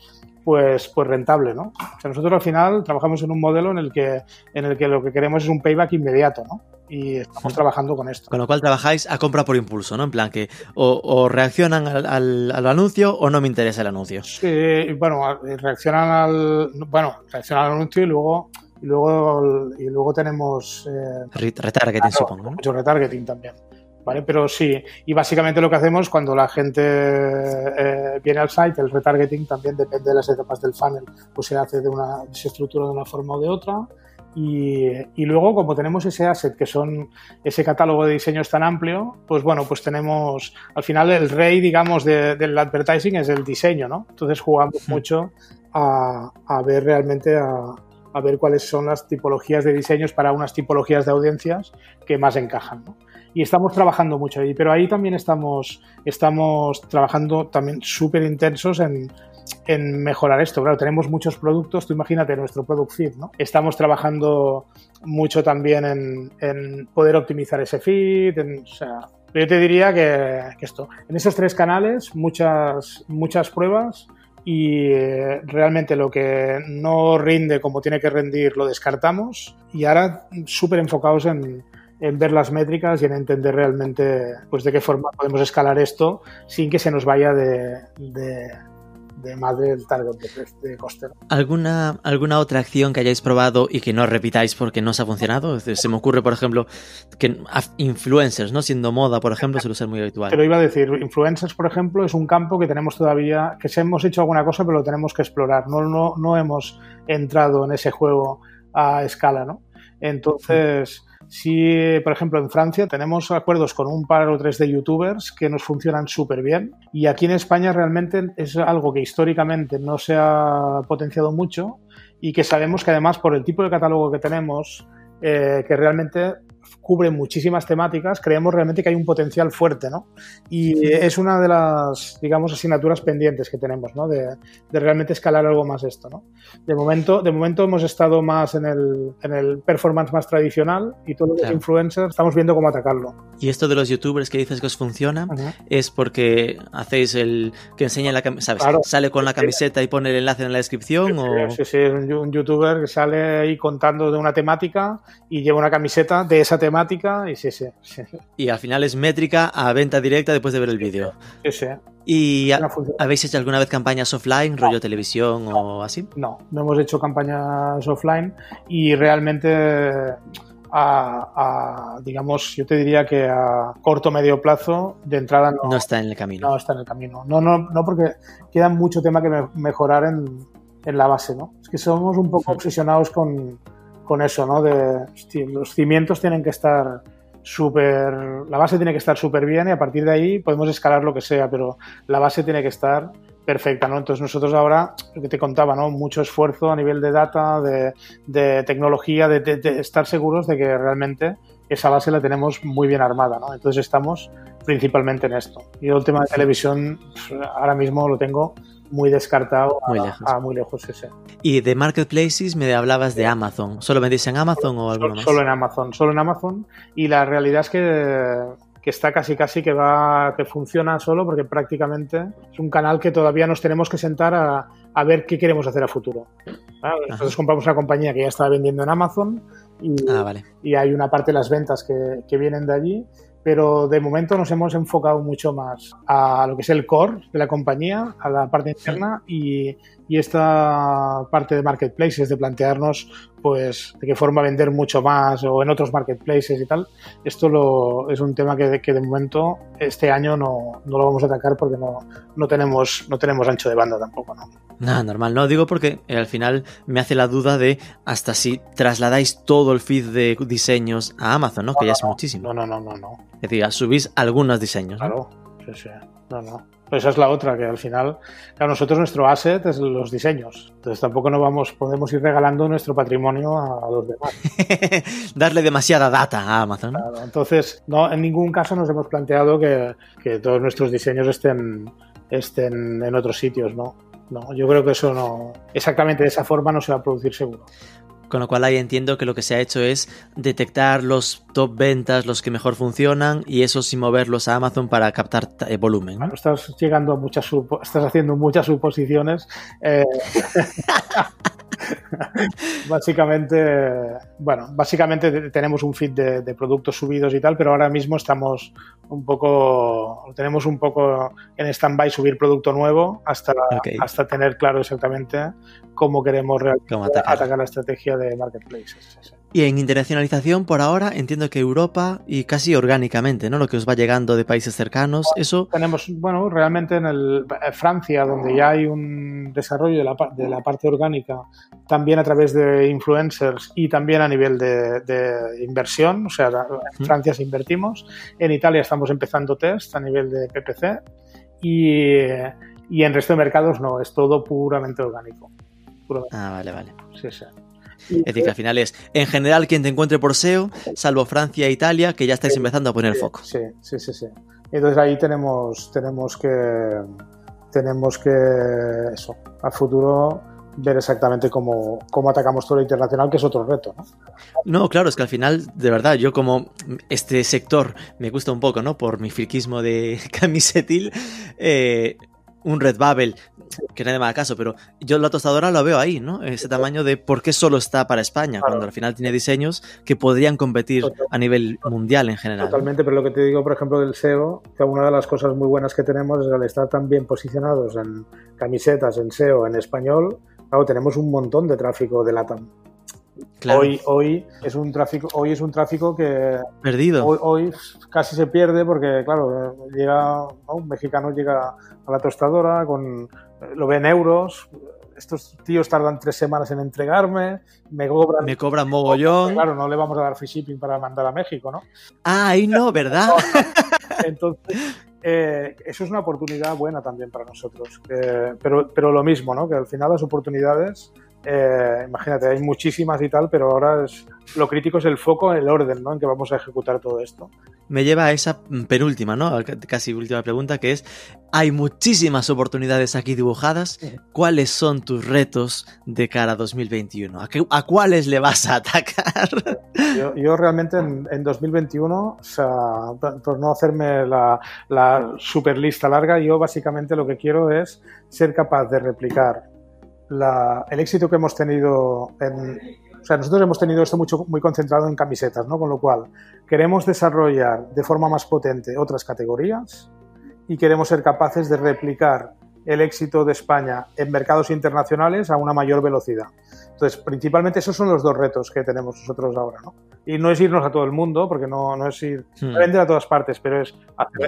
pues, pues rentable, ¿no? O sea, nosotros al final trabajamos en un modelo en el que, en el que lo que queremos es un payback inmediato, ¿no? Y estamos trabajando con esto. Con lo cual trabajáis a compra por impulso, ¿no? En plan que o, o reaccionan al, al, al, anuncio o no me interesa el anuncio. Sí, bueno, reaccionan al, bueno, reaccionan al anuncio y luego y luego, y luego tenemos eh, retargeting, claro, supongo. ¿no? Mucho retargeting también. ¿Vale? Pero sí, y básicamente lo que hacemos cuando la gente eh, viene al site, el retargeting también depende de las etapas del funnel, pues se hace de una, se estructura de una forma o de otra. Y, y, luego, como tenemos ese asset, que son ese catálogo de diseños tan amplio, pues bueno, pues tenemos, al final el rey, digamos, de, del advertising es el diseño, ¿no? Entonces jugamos mucho a, a, ver realmente, a, a, ver cuáles son las tipologías de diseños para unas tipologías de audiencias que más encajan, ¿no? Y estamos trabajando mucho ahí, pero ahí también estamos, estamos trabajando también súper intensos en, en mejorar esto. Claro, tenemos muchos productos, tú imagínate nuestro product feed, ¿no? Estamos trabajando mucho también en, en poder optimizar ese feed, en, o sea, yo te diría que, que, esto, en esos tres canales, muchas, muchas pruebas y eh, realmente lo que no rinde como tiene que rendir lo descartamos y ahora súper enfocados en, en ver las métricas y en entender realmente pues de qué forma podemos escalar esto sin que se nos vaya de, de de más del target de, de coste. ¿Alguna, ¿Alguna otra acción que hayáis probado y que no repitáis porque no os ha funcionado? Se me ocurre, por ejemplo, que influencers, ¿no? Siendo moda, por ejemplo, suele ser muy habitual. Te lo iba a decir, influencers, por ejemplo, es un campo que tenemos todavía, que hemos hecho alguna cosa, pero lo tenemos que explorar. No, no, no hemos entrado en ese juego a escala, ¿no? Entonces... Si, por ejemplo, en Francia tenemos acuerdos con un par o tres de youtubers que nos funcionan súper bien y aquí en España realmente es algo que históricamente no se ha potenciado mucho y que sabemos que además por el tipo de catálogo que tenemos, eh, que realmente cubre muchísimas temáticas, creemos realmente que hay un potencial fuerte, ¿no? Y es una de las, digamos, asignaturas pendientes que tenemos, ¿no? De, de, realmente escalar algo más esto, ¿no? De momento, de momento hemos estado más en el, en el performance más tradicional y todo lo que claro. es influencer estamos viendo cómo atacarlo. Y esto de los youtubers que dices que os funciona, es porque hacéis el que enseña la ¿sabes? Claro. Sale con la camiseta y pone el enlace en la descripción sí, o... Sí, sí, un, un youtuber que sale ahí contando de una temática y lleva una camiseta de esa temática y sí, sí, sí. Y al final es métrica a venta directa después de ver el vídeo. Sí, sí. ¿Y habéis hecho alguna vez campañas offline, rollo televisión no, o así? No, no hemos hecho campañas offline y realmente a, a, digamos, yo te diría que a corto o medio plazo de entrada no, no, está en el camino. No está en el camino. No, no, no porque queda mucho tema que me, mejorar en, en, la base, ¿no? Es que somos un poco sí. obsesionados con, con, eso, ¿no? De hostia, los cimientos tienen que estar súper, la base tiene que estar súper bien y a partir de ahí podemos escalar lo que sea, pero la base tiene que estar perfecta, ¿no? Entonces nosotros ahora, lo que te contaba, ¿no? Mucho esfuerzo a nivel de data, de, de tecnología, de, de, de, estar seguros de que realmente esa base la tenemos muy bien armada, ¿no? Entonces estamos principalmente en esto. Y el tema de televisión, ahora mismo lo tengo muy descartado muy a, lejos. a, muy lejos ese. Y de marketplaces me hablabas de Amazon. ¿Solo vendéis en Amazon o algo más? Solo en Amazon, solo en Amazon. Y la realidad es que que está casi casi que va que funciona solo porque prácticamente es un canal que todavía nos tenemos que sentar a, a ver qué queremos hacer a futuro. ¿Vale? Nosotros compramos una compañía que ya está vendiendo en Amazon y, ah, vale. y hay una parte de las ventas que, que, vienen de allí, pero de momento nos hemos enfocado mucho más a lo que es el core de la compañía, a la parte interna y, y esta parte de marketplaces, de plantearnos pues de qué forma vender mucho más o en otros marketplaces y tal. Esto lo, es un tema que, que de momento este año no, no, lo vamos a atacar porque no, no, tenemos, no tenemos ancho de banda tampoco. ¿no? Nada, normal. No digo porque eh, al final me hace la duda de hasta si trasladáis todo el feed de diseños a Amazon, ¿no? no que ya es muchísimo. No, no, no, no, no. Es decir, subís algunos diseños. Claro, sí, sí. No, no. Pues esa es la otra, que al final, claro, nosotros nuestro asset es los diseños. Entonces tampoco no vamos, podemos ir regalando nuestro patrimonio a, los demás. Darle demasiada data a Amazon. Claro, entonces, no, en ningún caso nos hemos planteado que, que todos nuestros diseños estén, estén en otros sitios, ¿no? No, yo creo que eso no, exactamente de esa forma no se va a producir seguro. Con lo cual ahí entiendo que lo que se ha hecho es detectar los top ventas, los que mejor funcionan y eso sin moverlos a Amazon para captar eh, volumen. Bueno, estás llegando a muchas, estás haciendo muchas suposiciones. Eh... básicamente, bueno, básicamente tenemos un feed de, de, productos subidos y tal, pero ahora mismo estamos un poco, tenemos un poco en stand-by subir producto nuevo hasta, okay. hasta tener claro exactamente cómo queremos ¿Cómo atacar? atacar? la estrategia de marketplaces. Y en internacionalización, por ahora, entiendo que Europa y casi orgánicamente, ¿no? Lo que os va llegando de países cercanos, eso... Tenemos, bueno, realmente en el, Francia, donde ya hay un desarrollo de la, de la, parte orgánica, también a través de influencers y también a nivel de, de inversión, o sea, en Francia se invertimos, en Italia estamos empezando test a nivel de PPC y, y en resto de mercados no, es todo puramente orgánico. Ah, vale, vale. Sí, sí. Es decir, que al final es, en general, quien te encuentre por SEO, salvo Francia e Italia, que ya estáis empezando a poner el foco. Sí, sí, sí, sí. Entonces ahí tenemos, tenemos que, tenemos que, eso, a futuro ver exactamente cómo, cómo atacamos todo lo internacional, que es otro reto. ¿no? no, claro, es que al final, de verdad, yo como este sector me gusta un poco, ¿no? Por mi friquismo de camisetil, eh, un Red Bubble, que nadie me da caso, pero yo la tostadora lo veo ahí, ¿no? Ese tamaño de por qué solo está para España, cuando al final tiene diseños que podrían competir a nivel mundial en general. Totalmente, pero lo que te digo, por ejemplo, del SEO, que una de las cosas muy buenas que tenemos es al estar tan bien posicionados en camisetas, en SEO, en español, claro, tenemos un montón de tráfico de LATAM. Claro. Hoy, hoy es un tráfico, hoy es un tráfico que perdido. Hoy, hoy casi se pierde porque claro llega ¿no? un mexicano llega a la tostadora con lo ve en euros. Estos tíos tardan tres semanas en entregarme, me cobran. Me cobran mogollón. Claro, no le vamos a dar free shipping para mandar a México, ¿no? Ah, ahí no, ¿verdad? Entonces, eh, eso es una oportunidad buena también para nosotros. Eh, pero, pero lo mismo, ¿no? Que al final las oportunidades eh, imagínate, hay muchísimas y tal, pero ahora es, lo crítico es el foco, el orden ¿no? en que vamos a ejecutar todo esto. Me lleva a esa penúltima, ¿no? Casi última pregunta, que es, hay muchísimas oportunidades aquí dibujadas. ¿Cuáles son tus retos de cara a 2021? ¿A, qué, a cuáles le vas a atacar? Yo, yo realmente en, en, 2021, o sea, por no hacerme la, la super lista larga, yo básicamente lo que quiero es ser capaz de replicar la, el éxito que hemos tenido en... O sea, nosotros hemos tenido esto mucho, muy concentrado en camisetas, ¿no? Con lo cual, queremos desarrollar de forma más potente otras categorías y queremos ser capaces de replicar el éxito de España en mercados internacionales a una mayor velocidad. Entonces, principalmente esos son los dos retos que tenemos nosotros ahora, ¿no? Y no es irnos a todo el mundo, porque no, no es ir hmm. vender a todas partes, pero es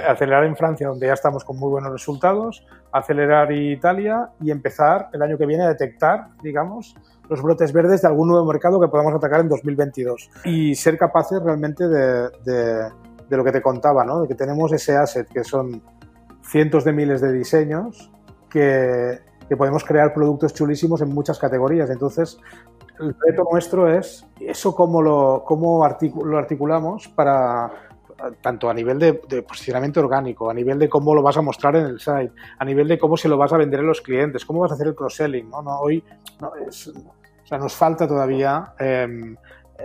acelerar en Francia, donde ya estamos con muy buenos resultados, acelerar Italia y empezar el año que viene a detectar, digamos, los brotes verdes de algún nuevo mercado que podamos atacar en 2022. Y ser capaces realmente de, de, de lo que te contaba, ¿no? De que tenemos ese asset que son cientos de miles de diseños que, que podemos crear productos chulísimos en muchas categorías. Entonces, el reto nuestro es eso cómo lo, cómo lo articulamos para tanto a nivel de, posicionamiento orgánico, a nivel de cómo lo vas a mostrar en el site, a nivel de cómo se lo vas a vender a los clientes, cómo vas a hacer el cross-selling. ¿no? No, hoy no, o sea, nos falta todavía eh,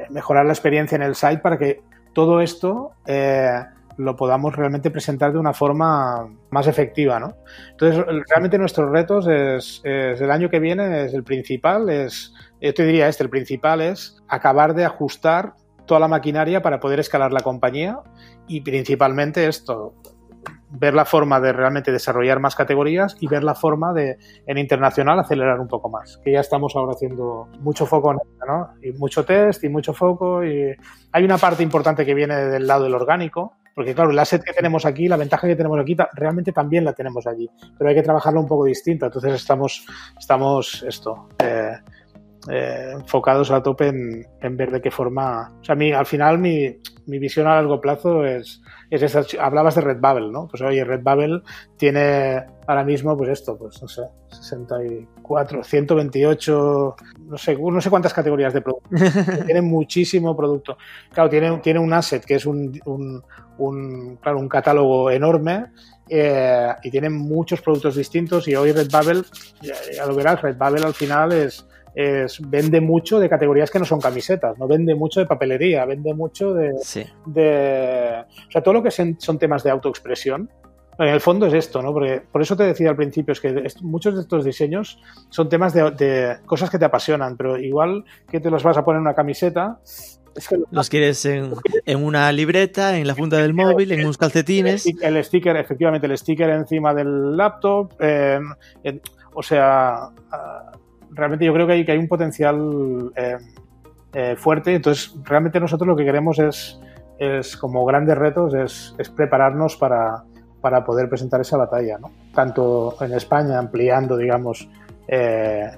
mejorar la experiencia en el site para que todo esto eh, lo podamos realmente presentar de una forma más efectiva, ¿no? Entonces, realmente nuestros retos es, es, el año que viene es el principal, es, yo te diría este, el principal es acabar de ajustar toda la maquinaria para poder escalar la compañía y principalmente esto, ver la forma de realmente desarrollar más categorías y ver la forma de en internacional acelerar un poco más, que ya estamos ahora haciendo mucho foco en esto, ¿no? Y mucho test y mucho foco y hay una parte importante que viene del lado del orgánico, porque claro, el asset que tenemos aquí, la ventaja que tenemos aquí, realmente también la tenemos allí, pero hay que trabajarlo un poco distinto. Entonces estamos, estamos esto, eh, eh, enfocados a tope en, en, ver de qué forma. O sea, mi, al final mi, mi visión a largo plazo es, es esa. Hablabas de Redbubble, ¿no? Pues oye, Redbubble tiene ahora mismo, pues esto, pues no sé, 64, 128, no sé, no sé cuántas categorías de producto. tiene muchísimo producto. Claro, tiene, tiene un asset que es un, un, un claro, un catálogo enorme eh, y tiene muchos productos distintos y hoy Redbubble, ya, ya lo verás, Redbubble al final es es, vende mucho de categorías que no son camisetas, no vende mucho de papelería, vende mucho de, sí. de o sea, todo lo que son, son temas de autoexpresión. En el fondo es esto, ¿no? Porque por eso te decía al principio, es que muchos de estos diseños son temas de, de cosas que te apasionan, pero igual que te los vas a poner en una camiseta, es que los quieres en, en, una libreta, en la funda del móvil, en unos calcetines. El sticker, efectivamente, el sticker encima del laptop. Eh, en, o sea, realmente yo creo que hay, un potencial eh, eh, fuerte. Entonces, realmente nosotros lo que queremos es, es como grandes retos, es, es prepararnos para, para, poder presentar esa batalla, ¿no? Tanto en España, ampliando, digamos, eh,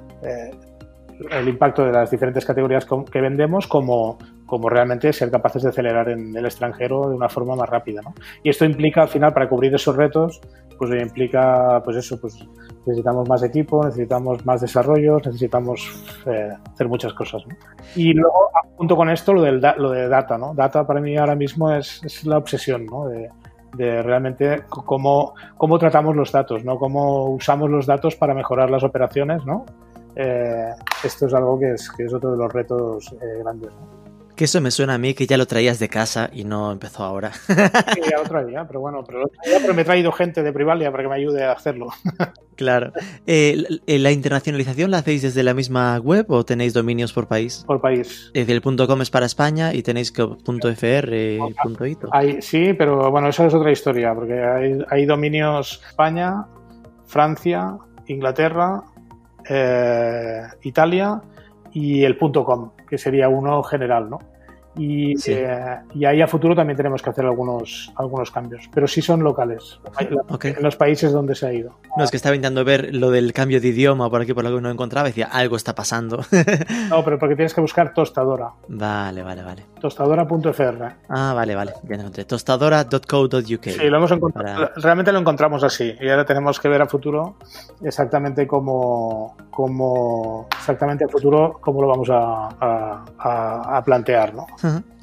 el impacto de las diferentes categorías que vendemos, como, como realmente ser capaces de acelerar en el extranjero de una forma más rápida. ¿no? Y esto implica al final para cubrir esos retos, pues implica pues eso, pues necesitamos más equipo, necesitamos más desarrollos, necesitamos eh, hacer muchas cosas. ¿no? Y luego, junto con esto, lo, del lo de data. ¿no? Data para mí ahora mismo es, es la obsesión ¿no? de, de realmente cómo, cómo tratamos los datos, ¿no? cómo usamos los datos para mejorar las operaciones. ¿no? Eh, esto es algo que es, que es otro de los retos eh, grandes. ¿no? Que eso me suena a mí que ya lo traías de casa y no empezó ahora. Sí, ya lo traía, pero bueno, pero, pero me he traído gente de Privalia para que me ayude a hacerlo. Claro. Eh, ¿La internacionalización la hacéis desde la misma web o tenéis dominios por país? Por país. Es decir, el .com es para España y tenéis que .fr, .ito. Hay, sí, pero bueno, eso es otra historia, porque hay, hay dominios España, Francia, Inglaterra, eh, Italia y el .com, que sería uno general, ¿no? Y, Sí. eh, y ahí a futuro también tenemos que hacer algunos, algunos cambios, pero sí son locales, Ok. en los países donde se ha ido. No, es que estaba intentando ver lo del cambio de idioma por aquí por lo que no encontraba decía, algo está pasando. No, pero porque tienes que buscar tostadora, vale, vale, vale. tostadora.fr. Ah, vale, vale. Ya encontré. Tostadora.co.uk. Sí, lo hemos encontrado. Para- Realmente lo encontramos así. Y ahora tenemos que ver a futuro exactamente cómo, cómo exactamente a futuro cómo lo vamos a, a- a- a plantear, ¿no?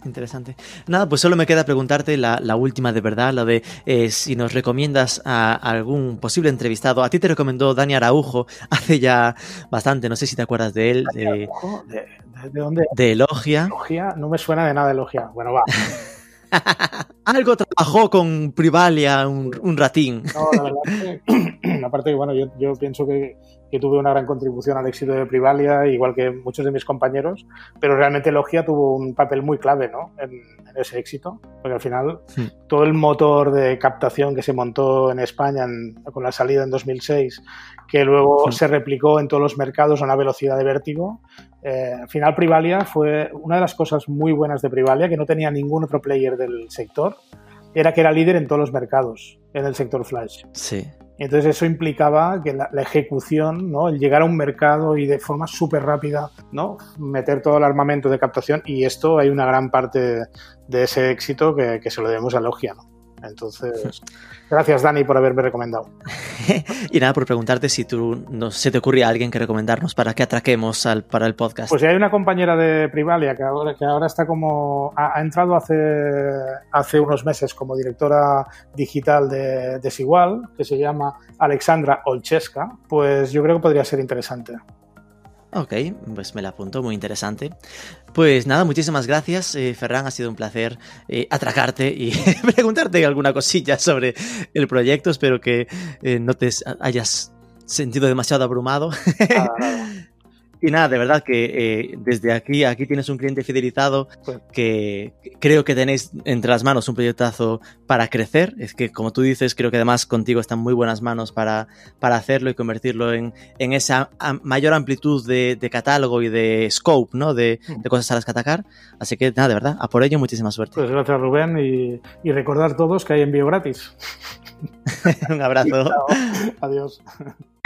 Interesante. Nada, pues solo me queda preguntarte la, la última de verdad, la de eh, si nos recomiendas a algún posible entrevistado. A ti te recomendó Dani Araujo hace ya bastante, no sé si te acuerdas de él, de, Ojo, ¿De, de- de dónde? de Elogia. Logia, no me suena de nada de Logia. Bueno, va. Algo trabajó con Privalia un, un ratín. No, la verdad es que, aparte bueno, yo, yo pienso que, que tuve una gran contribución al éxito de Privalia, igual que muchos de mis compañeros, pero realmente Logia tuvo un papel muy clave, ¿no? En, en ese éxito, porque al final Sí. todo el motor de captación que se montó en España en- con la salida en 2006, que luego Sí. se replicó en todos los mercados a una velocidad de vértigo, eh, al final Privalia fue una de las cosas muy buenas de Privalia, que no tenía ningún otro player del sector, era que era líder en todos los mercados, en el sector flash. Sí. Entonces eso implicaba que la, ejecución, ¿no? el llegar a un mercado y de forma súper rápida, ¿no? meter todo el armamento de captación y esto hay una gran parte de ese éxito que, que se lo debemos a Logia. ¿no? Entonces, gracias Dani por haberme recomendado. y nada, por preguntarte si tú no se te ocurría alguien que recomendarnos para que atraquemos al, para el podcast. Pues hay una compañera de Privalia que ahora, que ahora está como, ha, ha entrado hace, hace unos meses como directora digital de Desigual, que se llama Alexandra Olcheska, pues yo creo que podría ser interesante. Ok, pues me la apunto, muy interesante. Pues nada, muchísimas gracias, eh, Ferran, ha sido un placer eh, atracarte y preguntarte alguna cosilla sobre el proyecto. Espero que eh, no te hayas sentido demasiado abrumado. Y nada, de verdad que eh, desde aquí, aquí tienes un cliente fidelizado que creo que tenéis entre las manos un proyectazo para crecer. Es que, como tú dices, creo que además contigo están muy buenas manos para, para hacerlo y convertirlo en, en esa mayor amplitud de, de catálogo y de scope, ¿no? De, de cosas a las que atacar. Así que nada, de verdad, a por ello, muchísima suerte. Pues gracias Rubén y, y recordar todos que hay envío gratis. un abrazo. Chao. Adiós.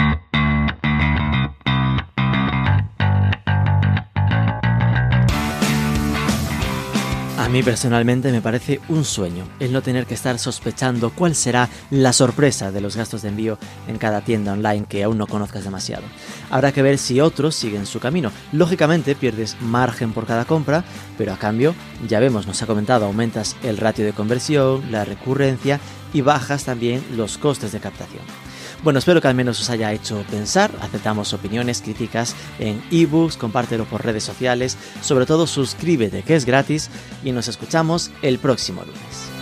A mí personalmente me parece un sueño el no tener que estar sospechando cuál será la sorpresa de los gastos de envío en cada tienda online que aún no conozcas demasiado. Habrá que ver si otros siguen su camino. Lógicamente pierdes margen por cada compra, pero a cambio, ya vemos, nos ha comentado, aumentas el ratio de conversión, la recurrencia y bajas también los costes de captación. Bueno, espero que al menos os haya hecho pensar. Aceptamos opiniones, críticas en ebooks, compártelo por redes sociales. Sobre todo, suscríbete, que es gratis. Y nos escuchamos el próximo lunes.